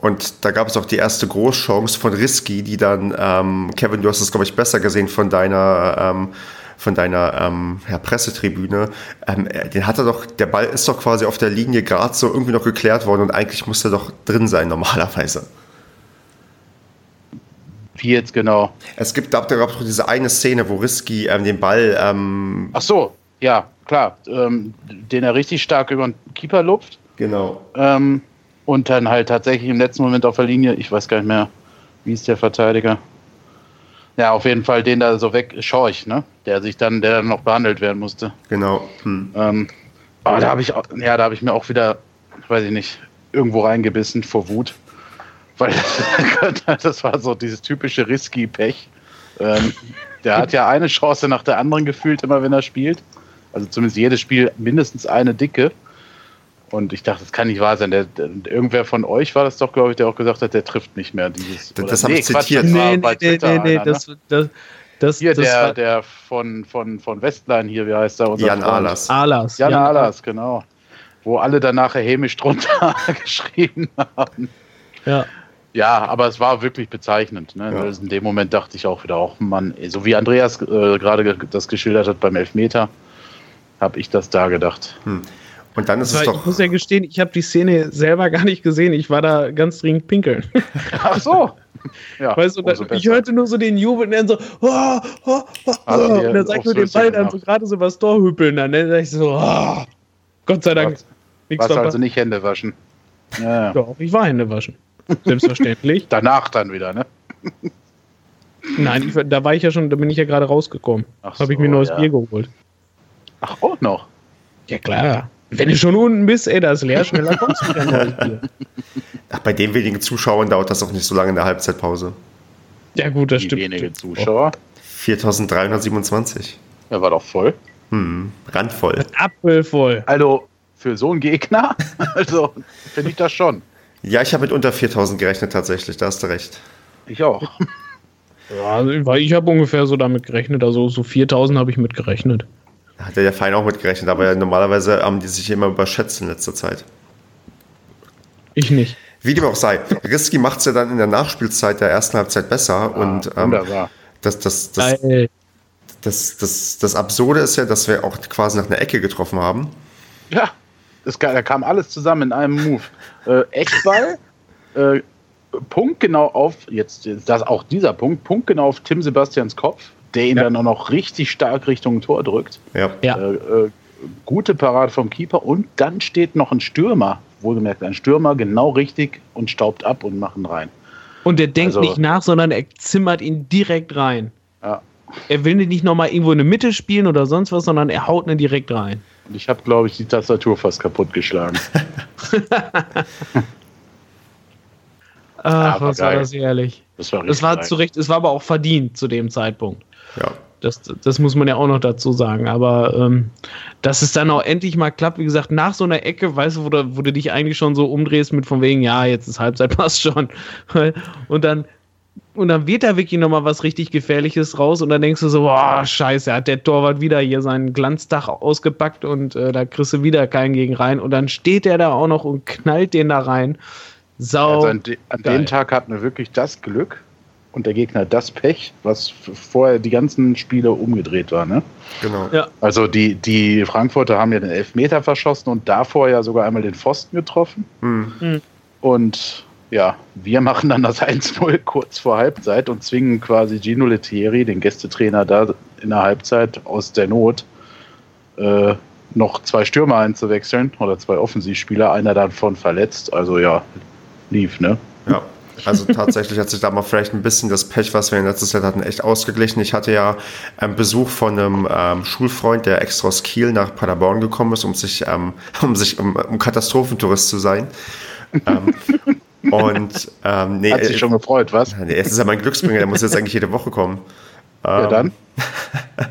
und da gab es auch die erste Großchance von Risky, die dann, ähm, Kevin, du hast es, glaube ich, besser gesehen von deiner, ähm, von deiner ähm, ja, Pressetribüne. Ähm, den hat er doch, der Ball ist doch quasi auf der Linie gerade so irgendwie noch geklärt worden und eigentlich muss er doch drin sein normalerweise. Wie jetzt genau? Es gibt da gab es diese eine Szene, wo Risky ähm, den Ball. Ähm, Ach so, ja, klar. Den er richtig stark über den Keeper lupft. Genau. Ähm, und dann halt tatsächlich im letzten Moment auf der Linie, ich weiß gar nicht mehr, wie ist der Verteidiger? Ja, auf jeden Fall den da so weg, Schorch, ne? Der sich dann, der dann noch behandelt werden musste. Genau. Hm. Ähm, aber da habe ich, ja, da habe ich mir auch wieder, weiß ich nicht, irgendwo reingebissen vor Wut. Weil das war so dieses typische Risky-Pech. Ähm, der hat ja eine Chance nach der anderen gefühlt, immer wenn er spielt. Also zumindest jedes Spiel mindestens eine dicke. Und ich dachte, das kann nicht wahr sein. Der, der, irgendwer von euch war das doch, glaube ich, der auch gesagt hat, der trifft nicht mehr dieses. Das, das habe nee, ich zitiert. Nee, nee, nee, nee, nee, das, das, das, hier, das der, war, der von, von, von Westline hier, wie heißt er? Jan Alas. Alas. Jan, Jan Alas, genau. Wo alle danach hämisch drunter geschrieben haben. Ja. Ja, aber es war wirklich bezeichnend. Ne? Ja. Also in dem Moment dachte ich auch wieder, auch Mann, so wie Andreas äh, gerade das geschildert hat beim Elfmeter, habe ich das da gedacht. Hm. Und dann ist es doch. Ich muss ja gestehen, ich habe die Szene selber gar nicht gesehen. Ich war da ganz dringend pinkeln. Ach so. Ja, weißt du, dann, ich hörte nur so den Jubel und dann so, oh, oh, oh, also und dann sag ich nur den Ball dann so gerade so was Tor hüppeln. Dann, dann sag ich so, oh, Gott sei Dank. Nichts Warst also nicht Hände waschen. Ja. Doch, ich war Hände waschen. Selbstverständlich. Danach dann wieder, ne? Nein, ich, da war ich ja schon, da bin ich ja gerade rausgekommen. Ach Habe ich so, mir ein neues ja. Bier geholt. Ach, auch noch. Ja klar. Wenn du schon unten bist, ey, da ist leer, schneller kommst du wieder Bier. Ach, bei den wenigen Zuschauern dauert das auch nicht so lange in der Halbzeitpause. Ja gut, das Die stimmt. wenige Zuschauer. 4327. Er war doch voll. Hm, randvoll. Apfelvoll. Also, für so einen Gegner, also, finde ich das schon. Ja, ich habe mit unter 4000 gerechnet tatsächlich, da hast du recht. Ich auch. Ja, also, weil ich habe ungefähr so damit gerechnet, also so 4000 habe ich mit gerechnet. Hat ja der Verein auch mit gerechnet, aber normalerweise haben die sich immer überschätzt in letzter Zeit. Ich nicht. Wie dem auch sei, Risky macht es ja dann in der Nachspielzeit der ersten Halbzeit besser und ähm, Wunderbar. das, das, das, Geil. das, das, das Absurde ist ja, dass wir auch quasi nach einer Ecke getroffen haben. Ja, das, da kam alles zusammen in einem Move. Äh, Eckball, äh, Punkt genau auf, jetzt ist das auch dieser Punkt, Punkt genau auf Tim Sebastians Kopf, der ihn Ja. dann auch noch richtig stark Richtung Tor drückt. Ja. Ja. Äh, äh, gute Parade vom Keeper und dann steht noch ein Stürmer, wohlgemerkt ein Stürmer, genau richtig und staubt ab und machen rein. Und der denkt Also- nicht nach, sondern er zimmert ihn direkt rein. Ja. Er will nicht nochmal irgendwo in der Mitte spielen oder sonst was, sondern er haut ihn direkt rein. Und ich habe, glaube ich, die Tastatur fast kaputtgeschlagen. Ach, Aber was war geil. das ehrlich. Das war Das war zu Recht, es war aber auch verdient zu dem Zeitpunkt. Ja. Das, das muss man ja auch noch dazu sagen. Aber ähm, dass es dann auch endlich mal klappt, wie gesagt, nach so einer Ecke, weißt du, wo du, wo du dich eigentlich schon so umdrehst mit von wegen, ja, jetzt ist Halbzeit, passt schon. Und dann, und dann wird da wirklich nochmal was richtig Gefährliches raus und dann denkst du so, boah, scheiße, hat der Torwart wieder hier seinen Glanzdach ausgepackt und äh, da kriegst du wieder keinen gegen rein. Und dann steht der da auch noch und knallt den da rein. Sau. Also an, de an dem Tag hatten wir wirklich das Glück und der Gegner das Pech, was vorher die ganzen Spiele umgedreht war. Ne? Genau. Ja. Also die, die Frankfurter haben ja den Elfmeter verschossen und davor ja sogar einmal den Pfosten getroffen. Hm. Und ja, wir machen dann das 1-0 kurz vor Halbzeit und zwingen quasi Gino Lettieri, den Gästetrainer, da in der Halbzeit aus der Not äh, noch zwei Stürmer einzuwechseln oder zwei Offensivspieler, einer davon verletzt. Also ja, lief, ne? Ja, also tatsächlich hat sich da mal vielleicht ein bisschen das Pech, was wir in letztes Jahr hatten, echt ausgeglichen. Ich hatte ja einen Besuch von einem ähm, Schulfreund, der extra aus Kiel nach Paderborn gekommen ist, um sich, ähm, um sich um, um Katastrophentourist zu sein. ähm, und ähm, nee, Hat sich schon gefreut, was? nee, es ist ja mein Glücksbringer, der muss jetzt eigentlich jede Woche kommen. Ja, dann.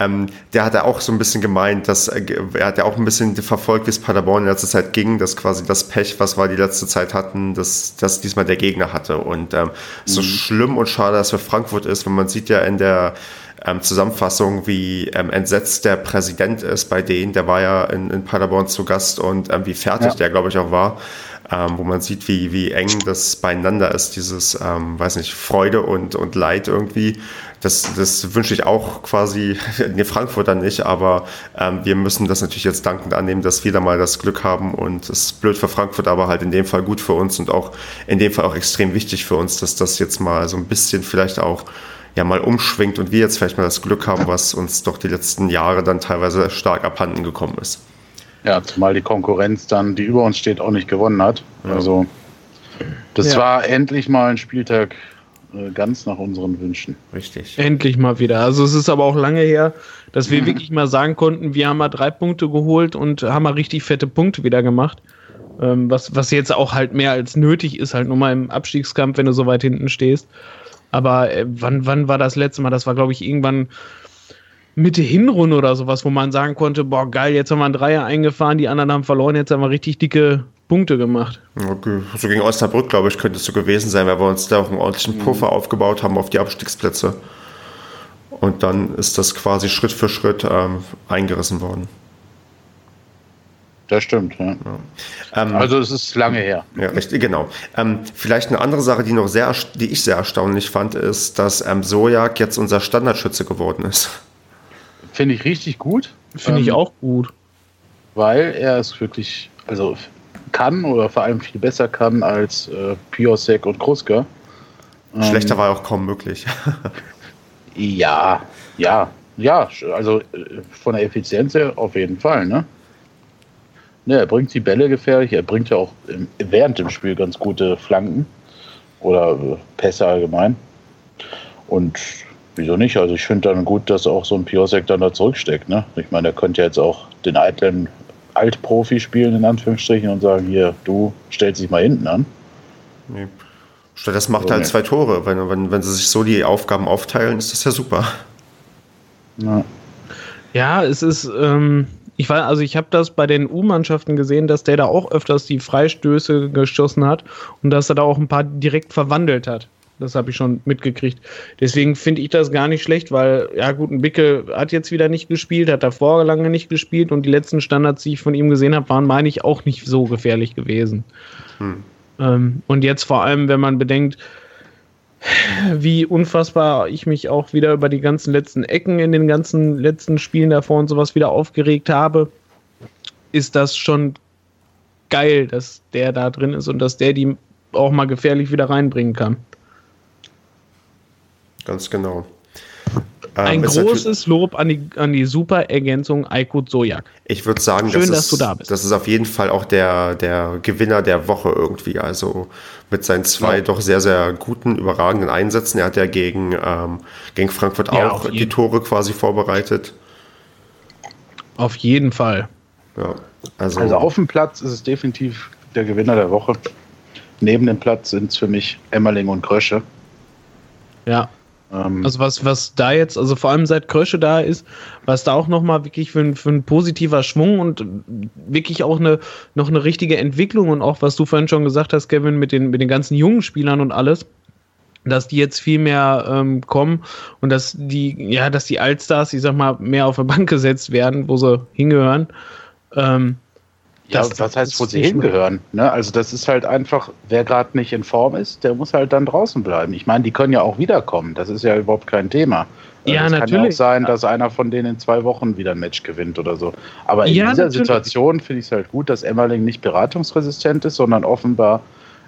Ähm, der hat ja auch so ein bisschen gemeint, dass äh, er hat ja auch ein bisschen verfolgt, wie es Paderborn in letzter Zeit ging, dass quasi das Pech, was wir die letzte Zeit hatten, dass das diesmal der Gegner hatte. Und ähm, so schlimm und schade das für Frankfurt ist, wenn man sieht ja in der ähm, Zusammenfassung, wie ähm, entsetzt der Präsident ist bei denen. Der war ja in, in Paderborn zu Gast und ähm, wie fertig Ja. der, glaube ich, auch war. Ähm, wo man sieht, wie, wie eng das beieinander ist, dieses, ähm, weiß nicht, Freude und, und Leid irgendwie. Das, das wünsche ich auch quasi, nee, Frankfurter nicht, aber ähm, wir müssen das natürlich jetzt dankend annehmen, dass wir da mal das Glück haben und es ist blöd für Frankfurt, aber halt in dem Fall gut für uns und auch in dem Fall auch extrem wichtig für uns, dass das jetzt mal so ein bisschen vielleicht auch ja mal umschwingt und wir jetzt vielleicht mal das Glück haben, was uns doch die letzten Jahre dann teilweise stark abhanden gekommen ist. Ja, zumal die Konkurrenz dann, die über uns steht, auch nicht gewonnen hat. Also, das Ja. war endlich mal ein Spieltag äh, ganz nach unseren Wünschen. Richtig. Endlich mal wieder. Also es ist aber auch lange her, dass wir wirklich mal sagen konnten, wir haben mal drei Punkte geholt und haben mal richtig fette Punkte wieder gemacht. Ähm, was, was jetzt auch halt mehr als nötig ist, halt nur mal im Abstiegskampf, wenn du so weit hinten stehst. Aber äh, wann, wann war das letzte Mal? Das war, glaube ich, irgendwann Mitte Hinrunde oder sowas, wo man sagen konnte, boah, geil, jetzt haben wir einen Dreier eingefahren, die anderen haben verloren, jetzt haben wir richtig dicke Punkte gemacht. Okay. So gegen Osnabrück, glaube ich, könnte es so gewesen sein, weil wir uns da auch einen ordentlichen Puffer aufgebaut haben auf die Abstiegsplätze. Und dann ist das quasi Schritt für Schritt ähm, eingerissen worden. Das stimmt, ja. Ähm, Also, es ist lange her. Ja, richtig, genau. Ähm, vielleicht eine andere Sache, die noch sehr, die ich sehr erstaunlich fand, ist, dass ähm, Sojak jetzt unser Standardschütze geworden ist. Finde ich richtig gut. Finde ich ähm, auch gut. Weil er es wirklich, also kann oder vor allem viel besser kann als äh, Piosek und Kruska. Ähm, Schlechter war auch kaum möglich. Ja, ja, ja, also äh, von der Effizienz her auf jeden Fall, ne? Ne, er bringt die Bälle gefährlich, er bringt ja auch im, während dem Spiel ganz gute Flanken oder äh, Pässe allgemein. Und wieso nicht? Also ich finde dann gut, dass auch so ein Piosek dann da zurücksteckt. Ne? Ich meine, er könnte ja jetzt auch den eitlen Altprofi spielen, in Anführungsstrichen, und sagen, hier, du stellst dich mal hinten an. Nee. Das macht so, halt nee. zwei Tore. Wenn, wenn, wenn sie sich so die Aufgaben aufteilen, ist das ja super. Ja, ja es ist, ähm, ich war, also ich habe das bei den U-Mannschaften gesehen, dass der da auch öfters die Freistöße geschossen hat und dass er da auch ein paar direkt verwandelt hat. Das habe ich schon mitgekriegt. Deswegen finde ich das gar nicht schlecht, weil, ja gut, ein Bicke hat jetzt wieder nicht gespielt, hat davor lange nicht gespielt und die letzten Standards, die ich von ihm gesehen habe, waren, meine ich, auch nicht so gefährlich gewesen. Hm. Ähm, und jetzt vor allem, wenn man bedenkt, wie unfassbar ich mich auch wieder über die ganzen letzten Ecken in den ganzen letzten Spielen davor und sowas wieder aufgeregt habe, ist das schon geil, dass der da drin ist und dass der die auch mal gefährlich wieder reinbringen kann. Ganz genau. Ein ähm, großes Lob an die, an die super Ergänzung Aykut Sojak. Ich würde sagen, Schön, das dass ist, du da bist. Das ist auf jeden Fall auch der, der Gewinner der Woche irgendwie. Also mit seinen zwei ja. doch sehr, sehr guten, überragenden Einsätzen. Er hat ja gegen, ähm, gegen Frankfurt ja, auch die Tore quasi vorbereitet. Auf jeden Fall. Ja, also, also auf dem Platz ist es definitiv der Gewinner der Woche. Neben dem Platz sind es für mich Emmerling und Krösche. Ja, also was, was da jetzt, also vor allem seit Krösche da ist, was da auch nochmal wirklich für, für ein positiver Schwung und wirklich auch eine, noch eine richtige Entwicklung und auch was du vorhin schon gesagt hast, Kevin, mit den, mit den ganzen jungen Spielern und alles, dass die jetzt viel mehr ähm, kommen und dass die, ja, dass die Altstars, ich sag mal, mehr auf der Bank gesetzt werden, wo sie hingehören. Ähm, ja, das, was heißt, wo sie hingehören? Ne? Also das ist halt einfach, wer gerade nicht in Form ist, der muss halt dann draußen bleiben. Ich meine, die können ja auch wiederkommen. Das ist ja überhaupt kein Thema. Ja, es natürlich. kann ja auch sein, dass einer von denen in zwei Wochen wieder ein Match gewinnt oder so. Aber in ja, dieser natürlich. Situation finde ich es halt gut, dass Emmerling nicht beratungsresistent ist, sondern offenbar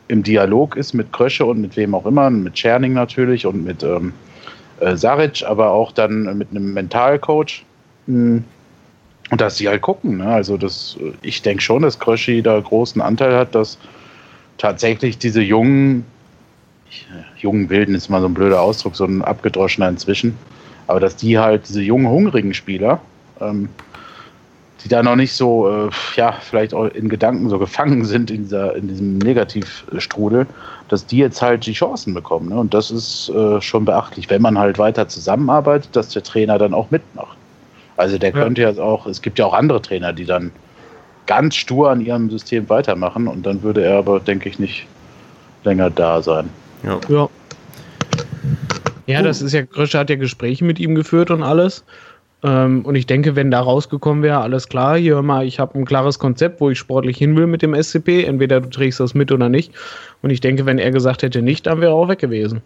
im Dialog ist mit Krösche und mit wem auch immer, mit Scherning natürlich und mit ähm, äh, Saric, aber auch dann mit einem Mentalcoach. Hm und dass sie halt gucken. Ne? Also das, ich denke schon, dass Kröschi da großen Anteil hat, dass tatsächlich diese jungen, jungen Wilden ist mal so ein blöder Ausdruck, so ein abgedroschener inzwischen, aber dass die halt, diese jungen, hungrigen Spieler, ähm, die da noch nicht so, äh, ja, vielleicht auch in Gedanken so gefangen sind in, dieser, in diesem Negativstrudel, dass die jetzt halt die Chancen bekommen. Ne? Und das ist äh, schon beachtlich, wenn man halt weiter zusammenarbeitet, dass der Trainer dann auch mitmacht. Also der ja. könnte ja auch, es gibt ja auch andere Trainer, die dann ganz stur an ihrem System weitermachen und dann würde er aber, denke ich, nicht länger da sein. Ja. Ja, ja das ist ja, Krösche hat ja Gespräche mit ihm geführt und alles. Ähm, und ich denke, wenn da rausgekommen wäre, alles klar, hier hör mal, ich habe ein klares Konzept, wo ich sportlich hin will mit dem SCP. Entweder du trägst das mit oder nicht. Und ich denke, wenn er gesagt hätte nicht, dann wäre er auch weg gewesen.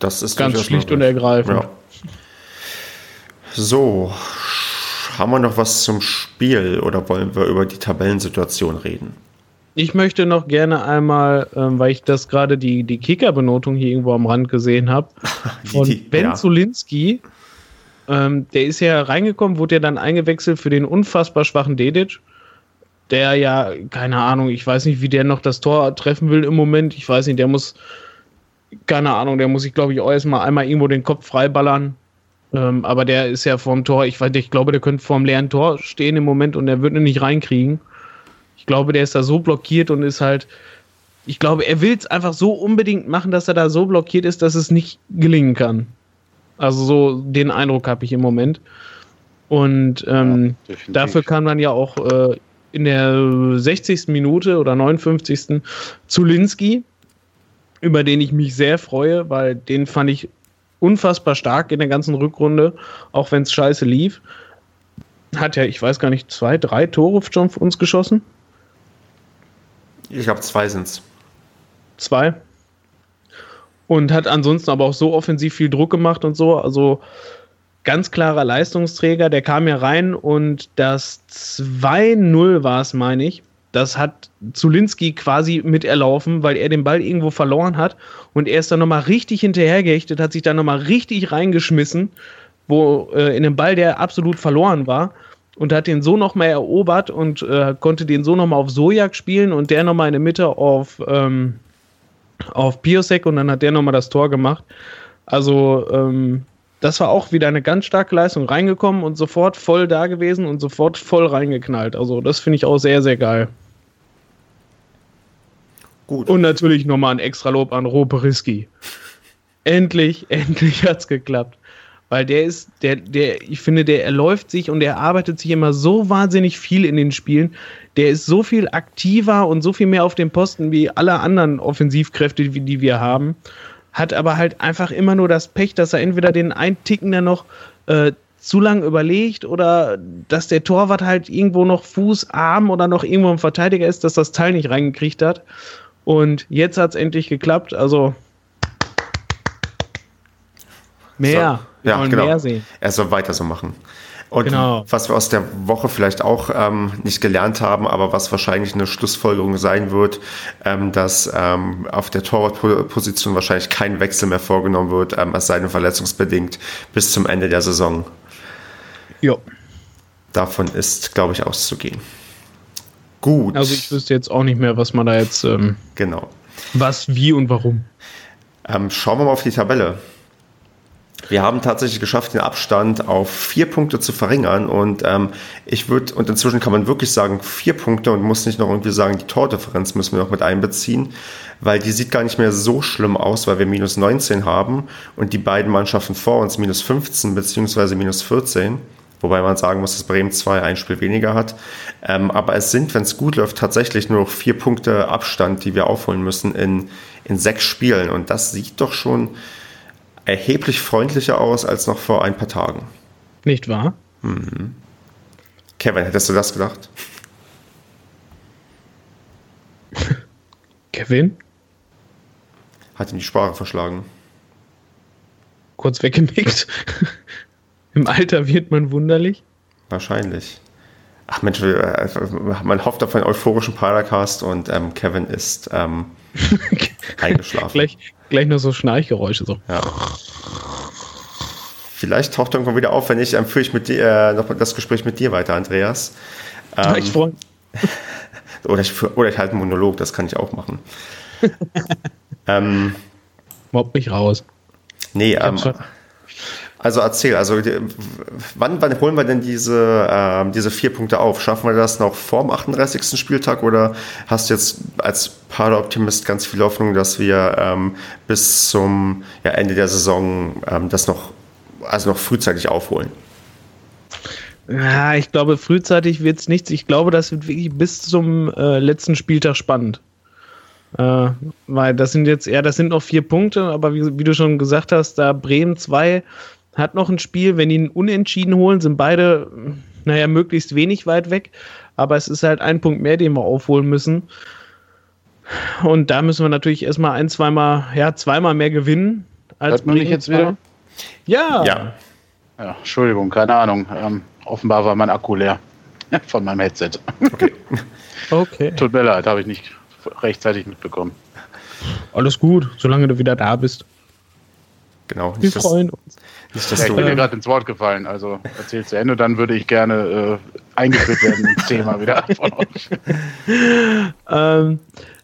Das ist ganz schlicht und ergreifend. Ja. So, haben wir noch was zum Spiel oder wollen wir über die Tabellensituation reden? Ich möchte noch gerne einmal, ähm, weil ich das gerade die, die Kicker-Benotung hier irgendwo am Rand gesehen habe, von die, Ben ja. Zulinski. Ähm, der ist ja reingekommen, wurde ja dann eingewechselt für den unfassbar schwachen Dedic. Der ja, keine Ahnung, ich weiß nicht, wie der noch das Tor treffen will im Moment. Ich weiß nicht, der muss, keine Ahnung, der muss sich, glaube ich, auch erstmal einmal irgendwo den Kopf freiballern. Ähm, aber der ist ja vorm Tor, ich, weiß, ich glaube, der könnte vorm leeren Tor stehen im Moment und der würde ihn nicht reinkriegen. Ich glaube, der ist da so blockiert und ist halt, ich glaube, er will es einfach so unbedingt machen, dass er da so blockiert ist, dass es nicht gelingen kann. Also so den Eindruck habe ich im Moment. Und ähm, ja, dafür kam dann ja auch äh, in der 60. Minute oder 59. Zulinski, über den ich mich sehr freue, weil den fand ich unfassbar stark in der ganzen Rückrunde, auch wenn es scheiße lief. Hat ja, ich weiß gar nicht, zwei, drei Tore schon für uns geschossen. Ich glaube, zwei sind es. Zwei. Und hat ansonsten aber auch so offensiv viel Druck gemacht und so. Also ganz klarer Leistungsträger. Der kam ja rein und das 2-0 war es, meine ich das hat Zulinski quasi miterlaufen, weil er den Ball irgendwo verloren hat und er ist dann nochmal richtig hinterhergehechtet, hat sich dann nochmal richtig reingeschmissen, wo äh, in den Ball, der absolut verloren war und hat den so nochmal erobert und äh, konnte den so nochmal auf Sojak spielen und der nochmal in der Mitte auf, ähm, auf Piosek und dann hat der nochmal das Tor gemacht. Also, ähm, das war auch wieder eine ganz starke Leistung reingekommen und sofort voll da gewesen und sofort voll reingeknallt. Also, das finde ich auch sehr, sehr geil. Gut. Und natürlich nochmal ein extra Lob an Roperiski. Endlich, endlich hat es geklappt. Weil der ist, der, der, ich finde, der erläuft sich und er arbeitet sich immer so wahnsinnig viel in den Spielen. Der ist so viel aktiver und so viel mehr auf dem Posten wie alle anderen Offensivkräfte, die, die wir haben. Hat aber halt einfach immer nur das Pech, dass er entweder den Einticken dann noch äh, zu lang überlegt oder dass der Torwart halt irgendwo noch Fuß, Arm oder noch irgendwo ein Verteidiger ist, dass das Teil nicht reingekriegt hat. Und jetzt hat es endlich geklappt. Also mehr. So, ja, genau. mehr sehen. Er soll weiter so machen. Und genau. was wir aus der Woche vielleicht auch ähm, nicht gelernt haben, aber was wahrscheinlich eine Schlussfolgerung sein wird, ähm, dass ähm, auf der Torwartposition wahrscheinlich kein Wechsel mehr vorgenommen wird, ähm, es sei denn verletzungsbedingt, bis zum Ende der Saison. Ja. Davon ist, glaube ich, auszugehen. Gut. Also ich wüsste jetzt auch nicht mehr, was man da jetzt. Ähm, genau. Was, wie und warum. Ähm, schauen wir mal auf die Tabelle. Wir haben tatsächlich geschafft, den Abstand auf vier Punkte zu verringern. Und ähm, ich würde, und inzwischen kann man wirklich sagen, vier Punkte und muss nicht noch irgendwie sagen, die Tordifferenz müssen wir noch mit einbeziehen, weil die sieht gar nicht mehr so schlimm aus, weil wir minus 19 haben und die beiden Mannschaften vor uns minus 15 beziehungsweise minus 14. Wobei man sagen muss, dass Bremen 2 ein Spiel weniger hat. Ähm, aber es sind, wenn es gut läuft, tatsächlich nur noch vier Punkte Abstand, die wir aufholen müssen in, in sechs Spielen. Und das sieht doch schon erheblich freundlicher aus als noch vor ein paar Tagen. Nicht wahr? Mhm. Kevin, hättest du das gedacht? Kevin? Hat ihm die Sprache verschlagen. Kurz weggemickt. Im Alter wird man wunderlich. Wahrscheinlich. Ach Mensch, äh, man hofft auf einen euphorischen Paracast und ähm, Kevin ist ähm, eingeschlafen. gleich, gleich nur so Schnarchgeräusche. So. Ja. Vielleicht taucht er irgendwann wieder auf, wenn ich, ähm, führe ich mit dir, äh, noch das Gespräch mit dir weiter, Andreas. Ähm, ich freue oder, ich, oder ich halte einen Monolog, das kann ich auch machen. ähm, Mobb mich raus. Nee, ähm, also erzähl, also wann, wann holen wir denn diese, äh, diese vier Punkte auf? Schaffen wir das noch vor dem 38. Spieltag oder hast du jetzt als Pader-Optimist ganz viel Hoffnung, dass wir ähm, bis zum ja, Ende der Saison ähm, das noch, also noch frühzeitig aufholen? Ja, ich glaube, frühzeitig wird es nichts. Ich glaube, das wird wirklich bis zum äh, letzten Spieltag spannend. Äh, weil das sind jetzt, ja, das sind noch vier Punkte, aber wie, wie du schon gesagt hast, da Bremen 2 hat noch ein Spiel, wenn die einen Unentschieden holen, sind beide, naja, möglichst wenig weit weg. Aber es ist halt ein Punkt mehr, den wir aufholen müssen. Und da müssen wir natürlich erstmal ein, zweimal, ja, zweimal mehr gewinnen. Als Hört man mich jetzt wieder? Ja. ja. Ja, Entschuldigung, keine Ahnung. Ähm, offenbar war mein Akku leer von meinem Headset. Okay. okay. Tut mir leid, habe ich nicht rechtzeitig mitbekommen. Alles gut, solange du wieder da bist. Genau. Wir freuen uns. Nicht, dass ja, ich bin dir gerade ins Wort gefallen, also erzähl zu Ende, dann würde ich gerne äh, eingeführt werden ins Thema wieder von euch. ähm,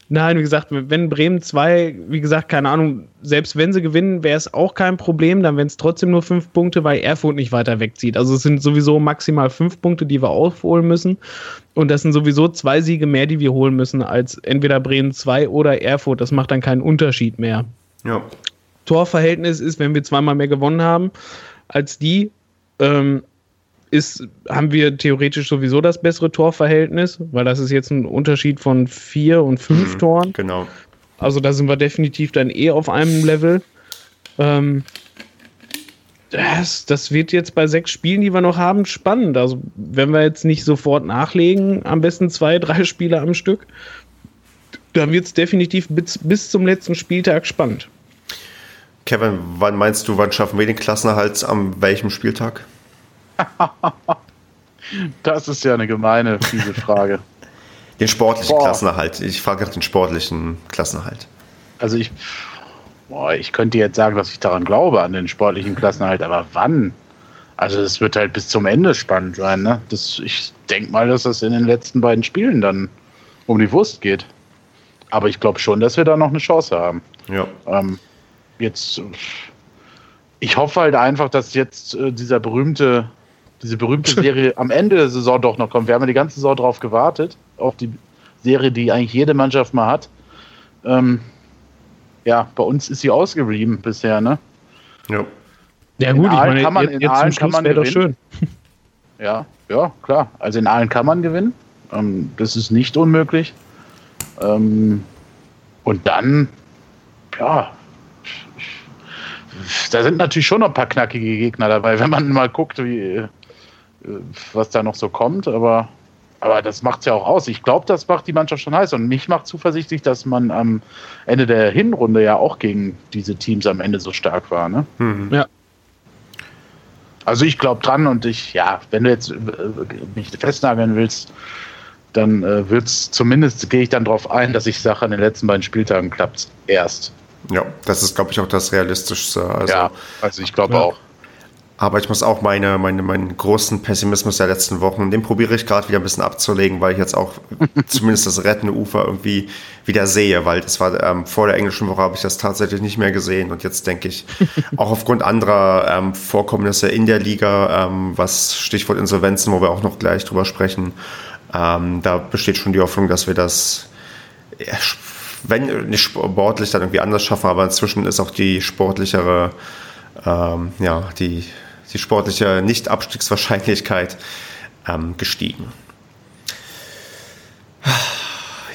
nein, wie gesagt, wenn Bremen 2, wie gesagt, keine Ahnung, selbst wenn sie gewinnen, wäre es auch kein Problem, dann wären es trotzdem nur fünf Punkte, weil Erfurt nicht weiter wegzieht. Also es sind sowieso maximal fünf Punkte, die wir aufholen müssen. Und das sind sowieso zwei Siege mehr, die wir holen müssen, als entweder Bremen 2 oder Erfurt. Das macht dann keinen Unterschied mehr. Ja. Torverhältnis ist, wenn wir zweimal mehr gewonnen haben als die, ähm, ist, haben wir theoretisch sowieso das bessere Torverhältnis, weil das ist jetzt ein Unterschied von vier und fünf mhm, Toren. Genau. Also da sind wir definitiv dann eh auf einem Level. Ähm, das, das wird jetzt bei sechs Spielen, die wir noch haben, spannend. Also wenn wir jetzt nicht sofort nachlegen, am besten zwei, drei Spiele am Stück, dann wird es definitiv bis, bis zum letzten Spieltag spannend. Kevin, wann meinst du, wann schaffen wir den Klassenerhalt am welchem Spieltag? das ist ja eine gemeine, fiese Frage. den sportlichen boah. Klassenerhalt. Ich frage nach den sportlichen Klassenerhalt. Also ich, boah, ich könnte jetzt sagen, dass ich daran glaube, an den sportlichen Klassenerhalt, aber wann? Also es wird halt bis zum Ende spannend sein. Ne? Das, ich denke mal, dass das in den letzten beiden Spielen dann um die Wurst geht. Aber ich glaube schon, dass wir da noch eine Chance haben. Ja. Ähm, jetzt, ich hoffe halt einfach, dass jetzt äh, dieser berühmte, diese berühmte Serie am Ende der Saison doch noch kommt. Wir haben ja die ganze Saison darauf gewartet, auf die Serie, die eigentlich jede Mannschaft mal hat. Ähm, ja, bei uns ist sie ausgeblieben bisher, ne? Ja. Ja In gut, ich Aalen meine, kann man- jetzt, in jetzt Aalen zum kann Schluss man wäre doch schön. gewinnen. Ja, ja, klar. Also in allen kann man gewinnen. Ähm, das ist nicht unmöglich. Ähm, und dann, ja, da sind natürlich schon noch ein paar knackige Gegner dabei, wenn man mal guckt, wie, äh, was da noch so kommt. Aber, aber das macht es ja auch aus. Ich glaube, das macht die Mannschaft schon heiß. Und mich macht zuversichtlich, dass man am Ende der Hinrunde ja auch gegen diese Teams am Ende so stark war. Ne? Mhm. Ja. Also ich glaube dran und ich, ja, wenn du jetzt äh, mich festnageln willst, dann äh, wird's zumindest, gehe ich dann darauf ein, dass ich sage, an den letzten beiden Spieltagen klappt erst. Ja, das ist, glaube ich, auch das Realistischste. Also, ja, also ich glaube Ja. auch. Aber ich muss auch meine, meine, meinen großen Pessimismus der letzten Wochen, den probiere ich gerade wieder ein bisschen abzulegen, weil ich jetzt auch zumindest das rettende Ufer irgendwie wieder sehe, weil das war ähm, vor der englischen Woche habe ich das tatsächlich nicht mehr gesehen und jetzt denke ich, auch aufgrund anderer ähm, Vorkommnisse in der Liga, ähm, was Stichwort Insolvenzen, wo wir auch noch gleich drüber sprechen, ähm, da besteht schon die Hoffnung, dass wir das ja, wenn nicht sportlich dann irgendwie anders schaffen, aber inzwischen ist auch die sportlichere, ähm, ja, die, die sportliche Nicht-Abstiegswahrscheinlichkeit ähm, gestiegen.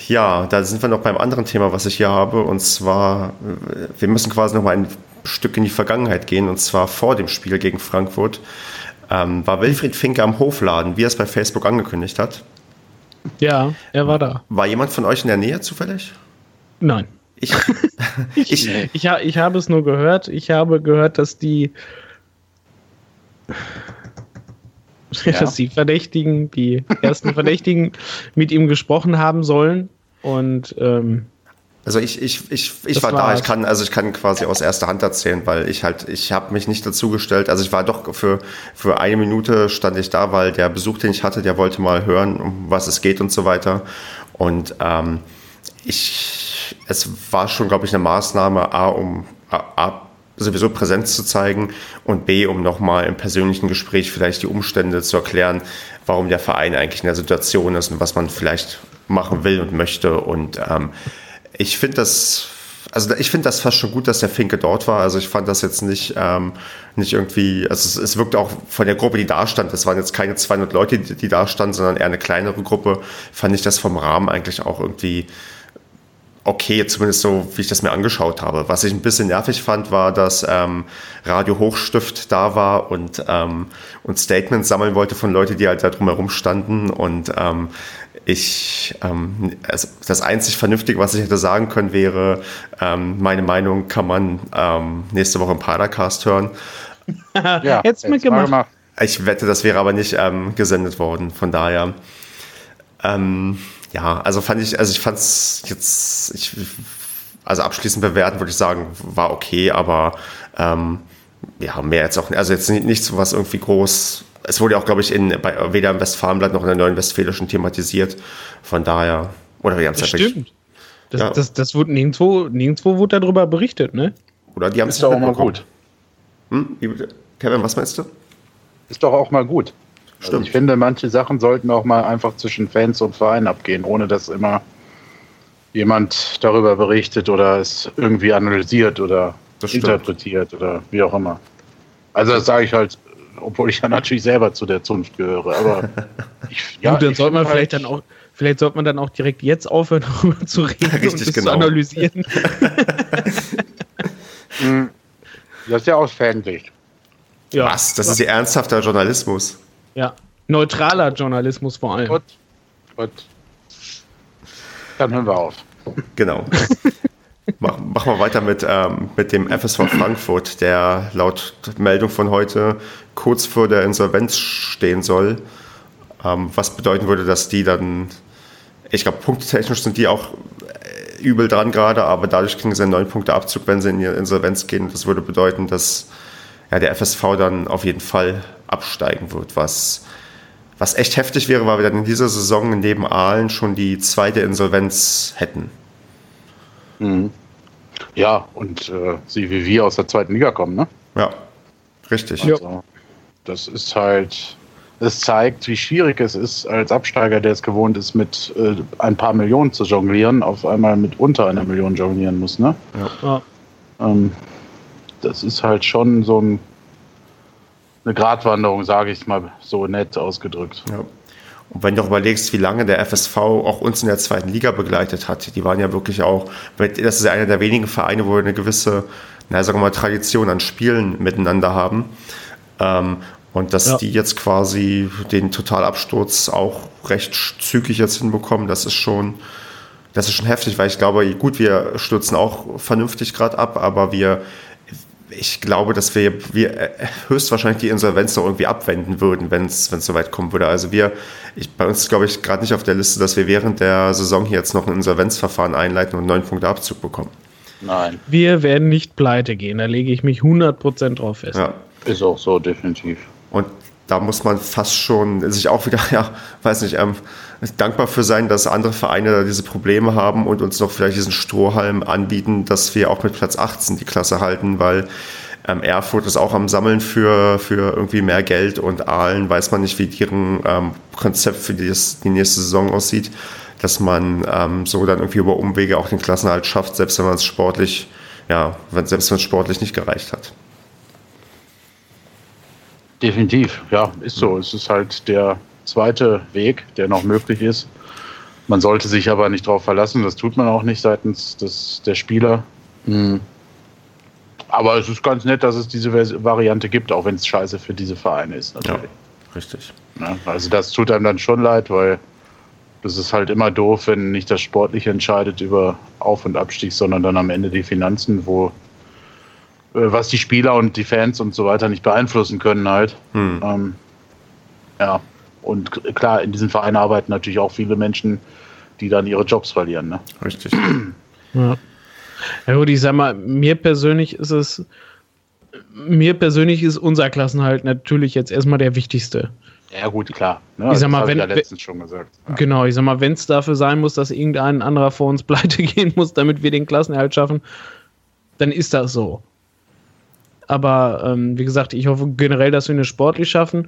Ja, da sind wir noch beim anderen Thema, was ich hier habe, und zwar, äh, wir müssen quasi noch mal ein Stück in die Vergangenheit gehen, und zwar vor dem Spiel gegen Frankfurt. Ähm, war Wilfried Finke am Hofladen, wie er es bei Facebook angekündigt hat. Ja, er war da. War jemand von euch in der Nähe zufällig? Nein. Ich, Ich, ich, ich, ich habe es nur gehört. Ich habe gehört, dass die, Ja. dass die Verdächtigen, die ersten Verdächtigen mit ihm gesprochen haben sollen. Und ähm, Also ich, ich, ich, ich Das war da, ich kann, also ich kann quasi aus erster Hand erzählen, weil ich halt, ich habe mich nicht dazugestellt. Also ich war doch für, für eine Minute stand ich da, weil der Besuch, den ich hatte, der wollte mal hören, um was es geht und so weiter. Und ähm, ich, es war schon, glaube ich, eine Maßnahme, A, um A, sowieso Präsenz zu zeigen und B, um nochmal im persönlichen Gespräch vielleicht die Umstände zu erklären, warum der Verein eigentlich in der Situation ist und was man vielleicht machen will und möchte. Und ähm, ich finde das, also ich finde das fast schon gut, dass der Finke dort war. Also ich fand das jetzt nicht, ähm, nicht irgendwie, also es, es wirkte auch von der Gruppe, die da stand, das waren jetzt keine 200 Leute, die, die da standen, sondern eher eine kleinere Gruppe, fand ich das vom Rahmen eigentlich auch irgendwie okay, zumindest so, wie ich das mir angeschaut habe. Was ich ein bisschen nervig fand, war, dass ähm, Radio Hochstift da war und, ähm, und Statements sammeln wollte von Leuten, die halt da drumherum standen. Und ähm, ich, ähm, also das einzig Vernünftige, was ich hätte sagen können, wäre, ähm, meine Meinung kann man ähm, nächste Woche im Padercast hören. Ja, mal mitgemacht. Ich wette, das wäre aber nicht ähm, gesendet worden. Von daher, ähm, ja, also fand ich, also ich fand es jetzt, ich, also abschließend bewerten würde ich sagen, war okay, aber ähm, ja, mehr jetzt auch, also jetzt nicht, nichts, was irgendwie groß. Es wurde ja auch, glaube ich, in, bei, weder im Westfalenblatt noch in der Neuen Westfälischen thematisiert. Von daher, oder wir haben es das ja stimmt. Das, Ja. das, das wurde nirgendwo, nirgendwo wurde darüber berichtet, ne? Oder die haben es Ist doch auch mal gut. Hm? Kevin, was meinst du? Ist doch auch mal gut. Also ich finde, manche Sachen sollten auch mal einfach zwischen Fans und Verein abgehen, ohne dass immer jemand darüber berichtet oder es irgendwie analysiert oder Das stimmt. interpretiert oder wie auch immer. Also das sage ich halt, obwohl ich ja natürlich selber zu der Zunft gehöre. Aber ich, Gut, dann ich sollte man find vielleicht halt- dann auch, vielleicht sollte man dann auch direkt jetzt aufhören, darüber zu reden Richtig, und das genau. zu analysieren. Das ist ja aus Fansicht. Ja. Was? Das ist ja ernsthafter Journalismus. Ja. Neutraler Journalismus vor allem. Gut. Gut. Dann hören wir auf. Genau. Mach, machen wir weiter mit, ähm, mit dem FSV Frankfurt, der laut Meldung von heute kurz vor der Insolvenz stehen soll. Ähm, was bedeuten würde, dass die dann, ich glaube, punktetechnisch sind die auch äh, übel dran gerade, aber dadurch kriegen sie einen neun Punkte Abzug, wenn sie in die Insolvenz gehen. Das würde bedeuten, dass ja, der FSV dann auf jeden Fall absteigen wird, was, was echt heftig wäre, weil wir dann in dieser Saison neben Aalen schon die zweite Insolvenz hätten. Mhm. Ja, und äh, sie wie wir aus der zweiten Liga kommen, ne? Ja, richtig. Also, das ist halt, es zeigt, wie schwierig es ist, als Absteiger, der es gewohnt ist, mit äh, ein paar Millionen zu jonglieren, auf einmal mit unter einer Million jonglieren muss, ne? Ja. Ähm, das ist halt schon so ein, eine Gratwanderung, sage ich mal so nett ausgedrückt. Ja. Und wenn du auch überlegst, wie lange der FSV auch uns in der zweiten Liga begleitet hat, die waren ja wirklich auch, das ist ja einer der wenigen Vereine, wo wir eine gewisse, na, sagen wir mal, Tradition an Spielen miteinander haben. Ähm, und dass Ja. die jetzt quasi den Totalabsturz auch recht zügig jetzt hinbekommen, das ist schon, das ist schon heftig, weil ich glaube, gut, wir stürzen auch vernünftig gerade ab, aber wir, ich glaube, dass wir, wir äh, höchstwahrscheinlich die Insolvenz noch irgendwie abwenden würden, wenn es wenn es soweit kommen würde. Also wir, ich, bei uns glaube ich gerade nicht auf der Liste, dass wir während der Saison hier jetzt noch ein Insolvenzverfahren einleiten und neun Punkte Abzug bekommen. Nein, Wir werden nicht pleite gehen, da lege ich mich 100% drauf fest. Ja. ist auch so, definitiv. Und da muss man fast schon sich auch wieder, ja, weiß nicht, ähm, dankbar für sein, dass andere Vereine da diese Probleme haben und uns noch vielleicht diesen Strohhalm anbieten, dass wir auch mit Platz 18 die Klasse halten, weil ähm, Erfurt ist auch am Sammeln für, für irgendwie mehr Geld und Aalen weiß man nicht, wie deren ähm, Konzept für die, die nächste Saison aussieht, dass man ähm, so dann irgendwie über Umwege auch den Klassenhalt schafft, selbst wenn man es sportlich, ja, wenn, selbst wenn es sportlich nicht gereicht hat. Definitiv, ja, ist so. Es ist halt der zweite Weg, der noch möglich ist. Man sollte sich aber nicht darauf verlassen, das tut man auch nicht seitens des, der Spieler. Hm. Aber es ist ganz nett, dass es diese Variante gibt, auch wenn es scheiße für diese Vereine ist, Ja, natürlich. richtig. Ne? Also das tut einem dann schon leid, weil das ist halt immer doof, wenn nicht das Sportliche entscheidet über Auf- und Abstieg, sondern dann am Ende die Finanzen, wo äh, was die Spieler und die Fans und so weiter nicht beeinflussen können halt. Hm. Ähm, ja, und klar, in diesen Vereinen arbeiten natürlich auch viele Menschen, die dann ihre Jobs verlieren. Ne? Richtig. Ja. Ja gut, ich sag mal, mir persönlich ist es, mir persönlich ist unser Klassenhalt natürlich jetzt erstmal der wichtigste. Ja, gut, klar. Ne? Ich sag mal, wenn- ja letztens schon gesagt. Ja. Genau, ich sag mal, wenn es dafür sein muss, dass irgendein anderer vor uns pleite gehen muss, damit wir den Klassenerhalt schaffen, dann ist das so. Aber ähm, wie gesagt, ich hoffe generell, dass wir eine sportlich schaffen.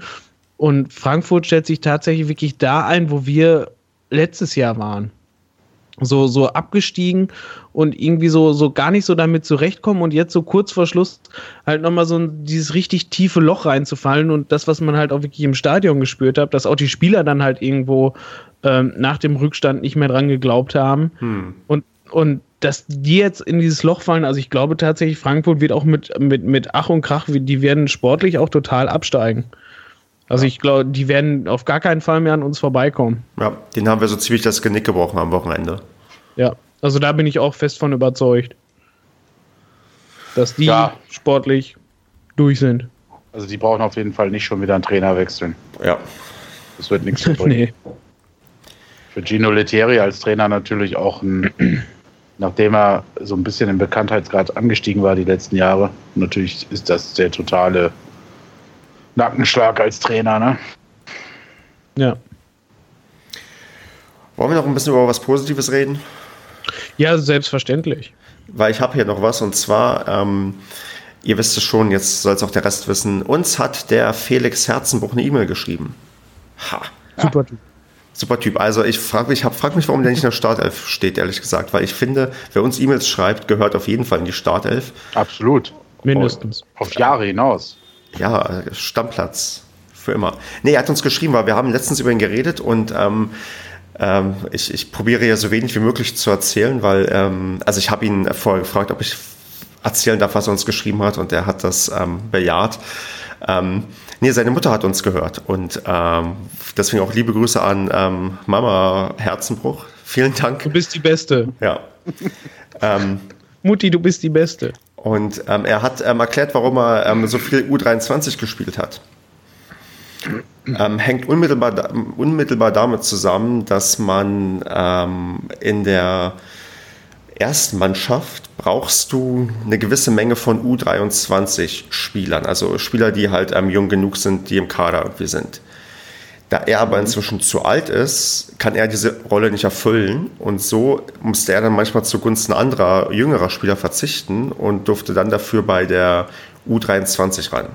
Und Frankfurt stellt sich tatsächlich wirklich da ein, wo wir letztes Jahr waren. So, so abgestiegen und irgendwie so, so gar nicht so damit zurechtkommen und jetzt so kurz vor Schluss halt nochmal so ein, dieses richtig tiefe Loch reinzufallen und das, was man halt auch wirklich im Stadion gespürt hat, dass auch die Spieler dann halt irgendwo ähm, nach dem Rückstand nicht mehr dran geglaubt haben. Hm. Und, und dass die jetzt in dieses Loch fallen, also ich glaube tatsächlich, Frankfurt wird auch mit, mit, mit Ach und Krach, die werden sportlich auch total absteigen. Also ich glaube, die werden auf gar keinen Fall mehr an uns vorbeikommen. Ja, den haben wir so ziemlich das Genick gebrochen am Wochenende. Ja, also da bin ich auch fest von überzeugt, dass die Ja. sportlich durch sind. Also die brauchen auf jeden Fall nicht schon wieder einen Trainer wechseln. Ja, Das wird nichts bringen. nee. Für Gino Lettieri als Trainer natürlich auch ein, nachdem er so ein bisschen im Bekanntheitsgrad angestiegen war die letzten Jahre, natürlich ist das der totale Nackenschlag als Trainer, ne? Ja. wollen wir noch ein bisschen über was Positives reden? ja, selbstverständlich. Weil ich habe hier noch was und zwar, ähm, ihr wisst es schon, jetzt soll es auch der Rest wissen, uns hat der Felix Herzenbruch eine E-Mail geschrieben. Ha, Super. super Typ. Also ich frage mich, hab, frag mich, warum der nicht in der Startelf steht, ehrlich gesagt. Weil ich finde, wer uns E-Mails schreibt, gehört auf jeden Fall in die Startelf. Absolut. Mindestens. Auf Jahre hinaus. Ja, Stammplatz. Für immer. Nee, er hat uns geschrieben, weil wir haben letztens über ihn geredet und ähm, ähm, ich, ich probiere ja so wenig wie möglich zu erzählen, weil, ähm, also ich habe ihn vorher gefragt, ob ich erzählen darf, was er uns geschrieben hat und er hat das ähm, bejaht. Ähm, nee, seine Mutter hat uns gehört und ähm, deswegen auch liebe Grüße an ähm, Mama Herzenbruch. Vielen Dank. Du bist die Beste. Ja. ähm, Mutti, du bist die Beste. und ähm, er hat ähm, erklärt, warum er ähm, so viel U23 gespielt hat. Ähm, hängt unmittelbar, da- unmittelbar damit zusammen, dass man ähm, in der Erstmannschaft brauchst du eine gewisse Menge von U23-Spielern, also Spieler, die halt ähm, jung genug sind, die im Kader irgendwie sind. Da er aber inzwischen zu alt ist, kann er diese Rolle nicht erfüllen und so musste er dann manchmal zugunsten anderer jüngerer Spieler verzichten und durfte dann dafür bei der U23 ran.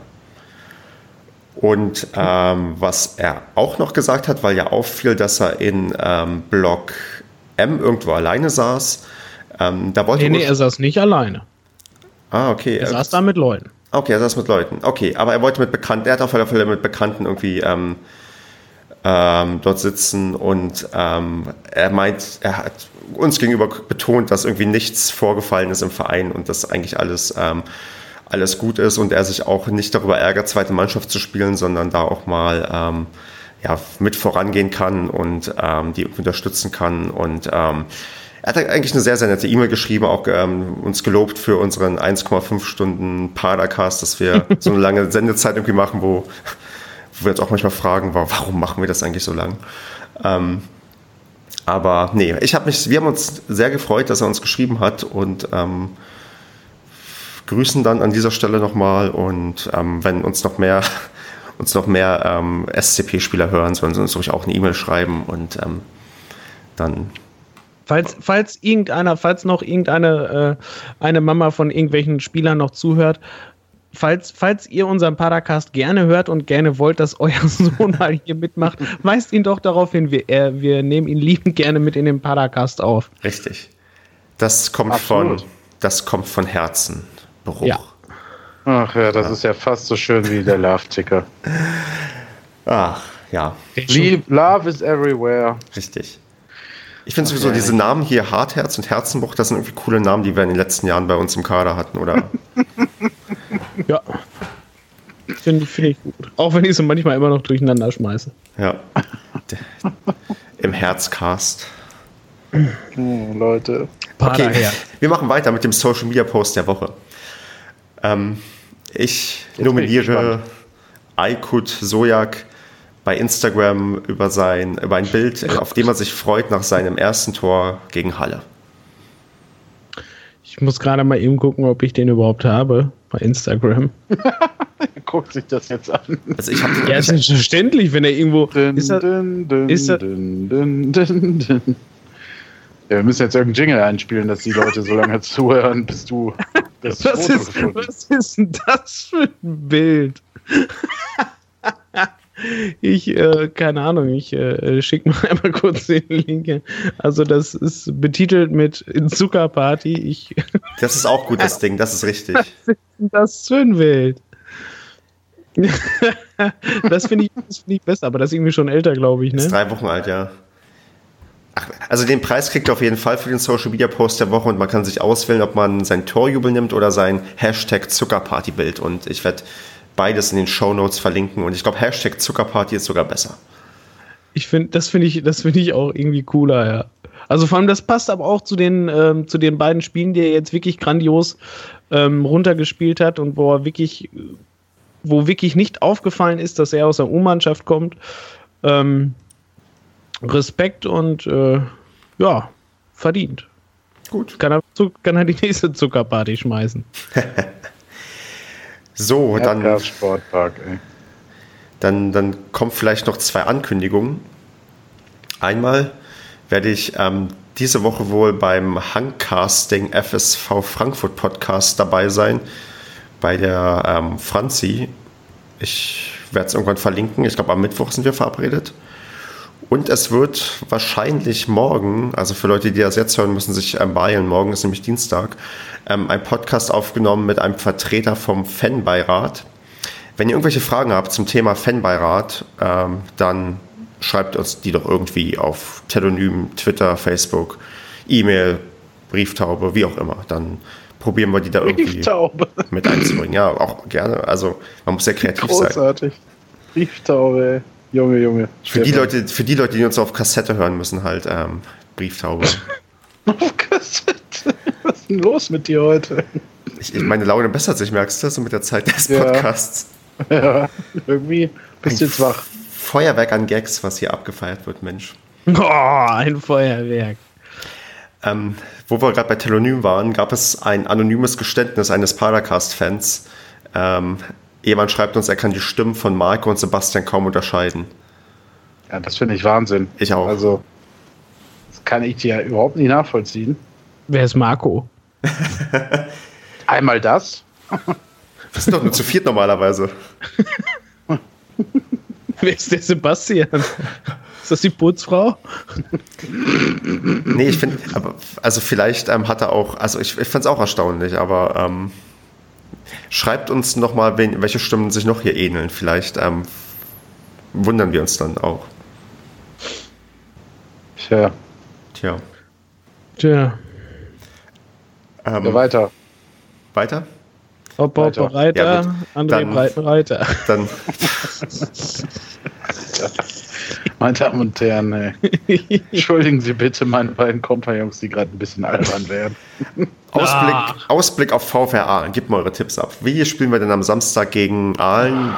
Und ähm, was er auch noch gesagt hat, weil ja auffiel, dass er in ähm, Block M irgendwo alleine saß, ähm, da wollte Nee, nee, er saß nicht alleine. Ah, okay. Er saß da mit Leuten. Okay, er saß mit Leuten. Okay, aber er wollte mit Bekannten, er hat auf alle Fälle mit Bekannten irgendwie ähm, ähm, dort sitzen und ähm, er meint, er hat uns gegenüber betont, dass irgendwie nichts vorgefallen ist im Verein und dass eigentlich alles, ähm, alles gut ist und er sich auch nicht darüber ärgert, zweite Mannschaft zu spielen, sondern da auch mal ähm, ja, mit vorangehen kann und ähm, die unterstützen kann und ähm, er hat eigentlich eine sehr, sehr nette E-Mail geschrieben, auch ähm, uns gelobt für unseren 1,5 Stunden Padercast, dass wir so eine lange Sendezeit irgendwie machen, wo, wo wir uns auch manchmal fragen, warum machen wir das eigentlich so lang? Ähm, aber nee, ich habe mich, wir haben uns sehr gefreut, dass er uns geschrieben hat und ähm, grüßen dann an dieser Stelle nochmal und ähm, wenn uns noch mehr uns noch mehr ähm, SCP-Spieler hören, sollen sie uns ruhig auch eine E-Mail schreiben und ähm, dann Falls, falls irgendeiner, falls noch irgendeine äh, eine Mama von irgendwelchen Spielern noch zuhört, falls, falls ihr unseren Paracast gerne hört und gerne wollt, dass euer Sohn mal hier mitmacht, weist ihn doch darauf hin. Wir, äh, wir nehmen ihn liebend gerne mit in den Paracast auf. Richtig. Das kommt Absolut. von das kommt von Herzen. Bruch. Ja. Ach ja, das ist ja fast so schön wie der Love-Ticker. Ach, ja, Lieb- Love is everywhere. richtig. Ich finde sowieso ja. diese Namen hier, Hartherz und Herzenbruch, das sind irgendwie coole Namen, die wir in den letzten Jahren bei uns im Kader hatten, oder? Ja. Finde ich, find ich gut. Auch wenn ich sie manchmal immer noch durcheinander schmeiße. ja. Im Herzcast. Hm, Leute. Okay, wir machen weiter mit dem Social Media Post der Woche. Ähm, ich ich nominiere Aykut Sojak bei Instagram über sein über ein Bild, auf dem er sich freut nach seinem ersten Tor gegen Halle. Ich muss gerade mal eben gucken, ob ich den überhaupt habe bei Instagram. Guckt sich das jetzt an. Also ich habe Ja, ist selbstverständlich, wenn er irgendwo. Ist er, ist er-. Ja, wir müssen jetzt irgendeinen Jingle einspielen, dass die Leute so lange zuhören, bis du das was, Foto ist, gefunden was ist denn das für ein Bild? Ich, äh, keine Ahnung, ich äh, schicke mal einmal kurz den Link. Also, das ist betitelt mit Zuckerparty. Ich, Das ist auch gut, das Ding, das ist richtig. das Bild. das finde ich, das find ich besser, aber das ist irgendwie schon älter, glaube ich, Ist ne? drei Wochen alt, ja. Ach, also den Preis kriegt er auf jeden Fall für den Social Media Post der Woche und man kann sich auswählen, ob man sein Torjubel nimmt oder sein Hashtag Zuckerparty-Bild. Und ich werde beides in den Show Notes verlinken und ich glaube, Hashtag Zuckerparty ist sogar besser. Ich finde, das finde ich, das finde ich auch irgendwie cooler, ja. Also vor allem, das passt aber auch zu den, ähm, zu den beiden Spielen, die er jetzt wirklich grandios ähm, runtergespielt hat und wo er wirklich, wo wirklich nicht aufgefallen ist, dass er aus der U-Mannschaft kommt. Ähm, Respekt und äh, ja, verdient. Gut. Kann er, kann er die nächste Zuckerparty schmeißen. So, dann, Erdgas Sportpark, ey. dann, dann kommen vielleicht noch zwei Ankündigungen. Einmal werde ich ähm, diese Woche wohl beim Hangcasting FSV Frankfurt Podcast dabei sein, bei der ähm, Franzi. Ich werde es irgendwann verlinken. Ich glaube, am Mittwoch sind wir verabredet. Und es wird wahrscheinlich morgen, also für Leute, die das jetzt hören, müssen sich ähm, beeilen. Morgen ist nämlich Dienstag, ähm, ein Podcast aufgenommen mit einem Vertreter vom Fanbeirat. Wenn ihr irgendwelche Fragen habt zum Thema Fanbeirat, ähm, dann schreibt uns die doch irgendwie auf Telonym, Twitter, Facebook, E-Mail, Brieftaube, wie auch immer. Dann probieren wir die da irgendwie Brieftaube. mit einzubringen. Ja, auch gerne. Also man muss sehr kreativ sein. Großartig. Brieftaube. Junge, Junge. Für die, Leute, für die Leute, die uns auf Kassette hören müssen, halt ähm, Brieftaube. Auf Kassette. Was ist denn los mit dir heute? Ich, ich, meine Laune bessert sich, merkst du, so mit der Zeit des Ja. Podcasts. Ja, irgendwie bist du jetzt wach. Feuerwerk an Gags, was hier abgefeiert wird, Mensch. Oh, ein Feuerwerk. Ähm, wo wir gerade bei Telonym waren, gab es ein anonymes Geständnis eines Paracast-Fans. Ähm, jemand schreibt uns, er kann die Stimmen von Marco und Sebastian kaum unterscheiden. Ja, das finde ich Wahnsinn. Ich auch. Also, das kann ich dir überhaupt nicht nachvollziehen. Wer ist Marco? Einmal das. Wir sind doch nur zu viert normalerweise. Wer ist der Sebastian? Ist das die Putzfrau? Nee, ich finde, also vielleicht ähm, hat er auch, also ich, ich fand es auch erstaunlich, aber ähm, schreibt uns nochmal, welche Stimmen sich noch hier ähneln. Vielleicht ähm, wundern wir uns dann auch. Tja, Tja. Tja. ja, Ähm, weiter. weiter? Hopp, hopp, Weiter. Reiter, Ja. André Dann- Breitenreiter. Dann Meine Damen und Herren, ey. entschuldigen Sie bitte meine beiden Kompagnons, die gerade ein bisschen albern werden. Ausblick, Ah. Ausblick auf VfR Aalen. Gebt mal eure Tipps ab. Wie spielen wir denn am Samstag gegen Aalen?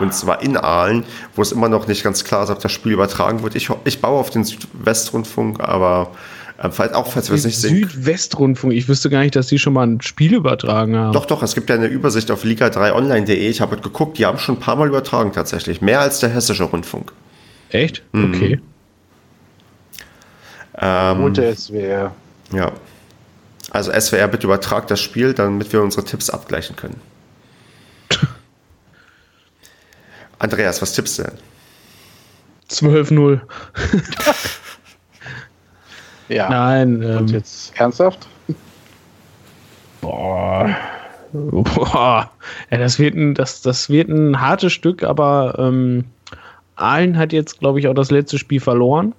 Und zwar in Aalen, wo es immer noch nicht ganz klar ist, ob das Spiel übertragen wird. Ich, ich baue auf den Südwestrundfunk, aber äh, falls, auch falls wir es nicht sehen. Südwestrundfunk. Ich wüsste gar nicht, dass die schon mal ein Spiel übertragen haben. Doch, doch, es gibt ja eine Übersicht auf liga3online.de. Ich habe geguckt, die haben schon ein paar Mal übertragen tatsächlich. Mehr als der hessische Rundfunk. Echt? Mhm. Okay. Ähm, Gute SWR. ja. Also SWR, bitte übertragt das Spiel, damit wir unsere Tipps abgleichen können. Andreas, was tippst du denn? 12-0. Ja. Nein. Und Ähm, jetzt ernsthaft? boah. Boah. Ja, das wird ein, das, das wird ein hartes Stück, aber ähm, Aalen hat jetzt, glaube ich, auch das letzte Spiel verloren.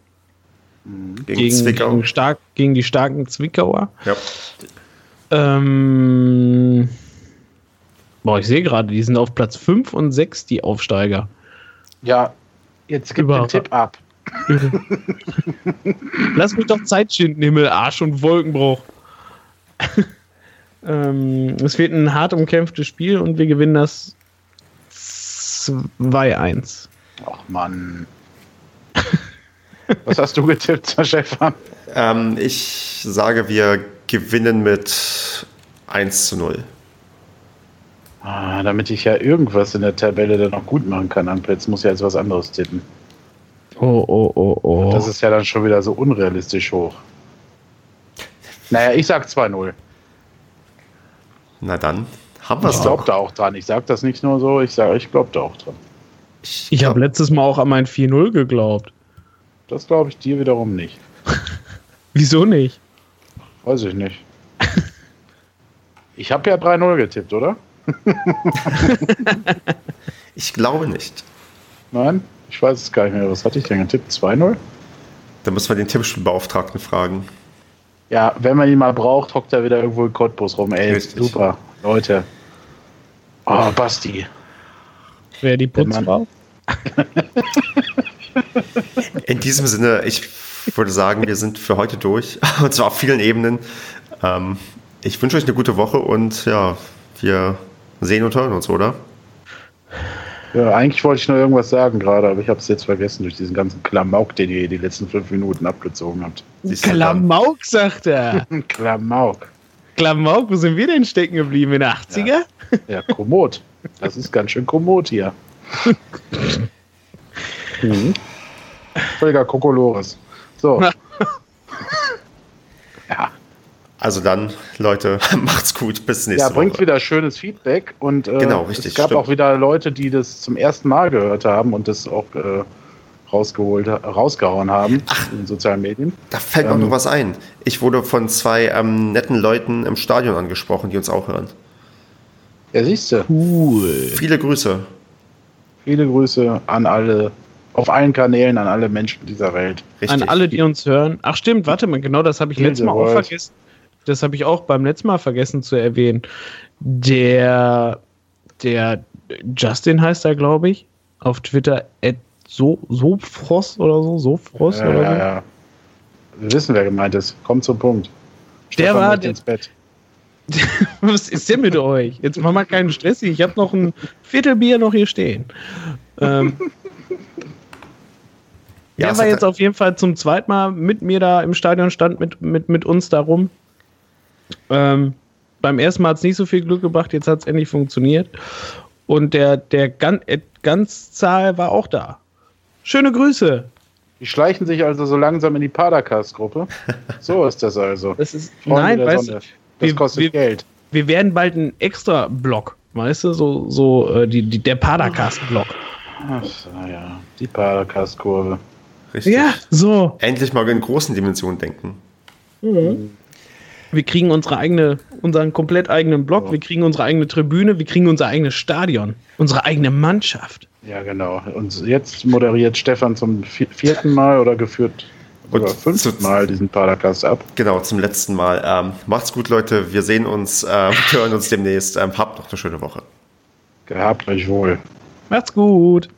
Gegen, Gegen, Zwickau? gegen, stark, gegen die starken Zwickauer. ja. Ähm, boah, ich sehe gerade, die sind auf Platz 5 und 6, die Aufsteiger. Ja, jetzt gib den. Tipp ab. Lass mich doch Zeit schinden, Himmel, Arsch und Wolkenbruch. ähm, es wird ein hart umkämpftes Spiel und wir gewinnen das 2-1. Ach Mann. Was hast du getippt, Stefan? Ähm, ich sage, wir gewinnen mit 1 zu 0. Ah, damit ich ja irgendwas in der Tabelle dann noch gut machen kann, Ampetz, muss ich jetzt was anderes tippen. Oh, oh, oh, oh. Das ist ja dann schon wieder so unrealistisch hoch. Naja, ich sag 2-0. Na dann, haben wir es Ich glaube da auch dran. Ich sag das nicht nur so, ich sage, ich glaube da auch dran. Ich habe letztes Mal auch an mein 4-0 geglaubt. Das glaube ich dir wiederum nicht. Wieso nicht? Weiß ich nicht. Ich habe ja 3-0 getippt, oder? Ich glaube nicht. Nein? Ich weiß es gar nicht mehr. Was hatte ich denn getippt? 2-0? Da müssen wir den Tippspielbeauftragten fragen. Ja, wenn man ihn mal braucht, hockt er wieder irgendwo in Cottbus rum. Ey, Richtig. super. Leute. Oh, Basti. Wer die. Putzfrau? In diesem Sinne, ich würde sagen, wir sind für heute durch. Und zwar auf vielen Ebenen. Ähm, ich wünsche euch eine gute Woche und ja, wir sehen und hören uns, oder? Ja, eigentlich wollte ich nur irgendwas sagen gerade, aber ich habe es jetzt vergessen durch diesen ganzen Klamauk, den ihr die letzten fünf Minuten abgezogen habt. Klamauk, sagt er. Klamauk. Klamauk, wo sind wir denn stecken geblieben? In den 80er? Ja, kommod. Das ist ganz schön kommod hier. mhm. Völliger Kokolores. So. ja, Also dann, Leute, macht's gut. Bis nächste ja, bringt Woche. wieder schönes Feedback und äh, Genau, richtig, es gab stimmt. auch wieder Leute, die das zum ersten Mal gehört haben und das auch äh, rausgeholt, rausgehauen haben in den sozialen Medien. Da fällt mir Ähm, noch was ein. Ich wurde von zwei ähm, netten Leuten im Stadion angesprochen, die uns auch hören. Ja, siehst du. Cool. Viele Grüße. Viele Grüße an alle, auf allen Kanälen, an alle Menschen dieser Welt. Richtig. An alle, die uns hören. Ach stimmt, warte mal, genau das habe ich letztes Mal auch vergessen. Das habe ich auch beim letzten Mal vergessen zu erwähnen. Der, der Justin heißt er, glaube ich, auf Twitter at so, Sofros oder so, Sofros Ja, oder ja, so. ja. Wir wissen, wer gemeint ist. Kommt zum Punkt. Der Stefan war ins Bett. Was ist denn mit euch? Jetzt mach mal keinen Stress. hier. Ich habe noch ein Viertelbier noch hier stehen. Ähm, Ja, der war jetzt auf jeden Fall zum zweiten Mal mit mir da im Stadion, stand mit, mit, mit uns da rum. Ähm, beim ersten Mal hat es nicht so viel Glück gebracht, jetzt hat es endlich funktioniert. Und der, der Gan äh, Ganzzahl war auch da. Schöne Grüße. Die schleichen sich also so langsam in die Padercast-Gruppe. So ist das also. Das ist, Freunde nein, weißt Sonne. du, Das wir- kostet wir- Geld. wir werden bald einen extra Block, weißt du, so, so äh, die, die, der Padercast-Block. Ach, so, ja, die Padercast-Kurve. Richtig. Ja, so. Endlich mal in großen Dimensionen denken. Wir kriegen unsere eigene, unseren komplett eigenen Block, wir kriegen unsere eigene Tribüne, wir kriegen unser eigenes Stadion, unsere eigene Mannschaft. Ja, genau. Und jetzt moderiert Stefan zum vi- vierten Mal oder geführt Und fünften zu- Mal diesen Padercast ab. Genau, zum letzten Mal. Ähm, macht's gut, Leute. Wir sehen uns, äh, wir hören uns demnächst. Ähm, habt noch eine schöne Woche. Gehabt euch wohl. Macht's gut.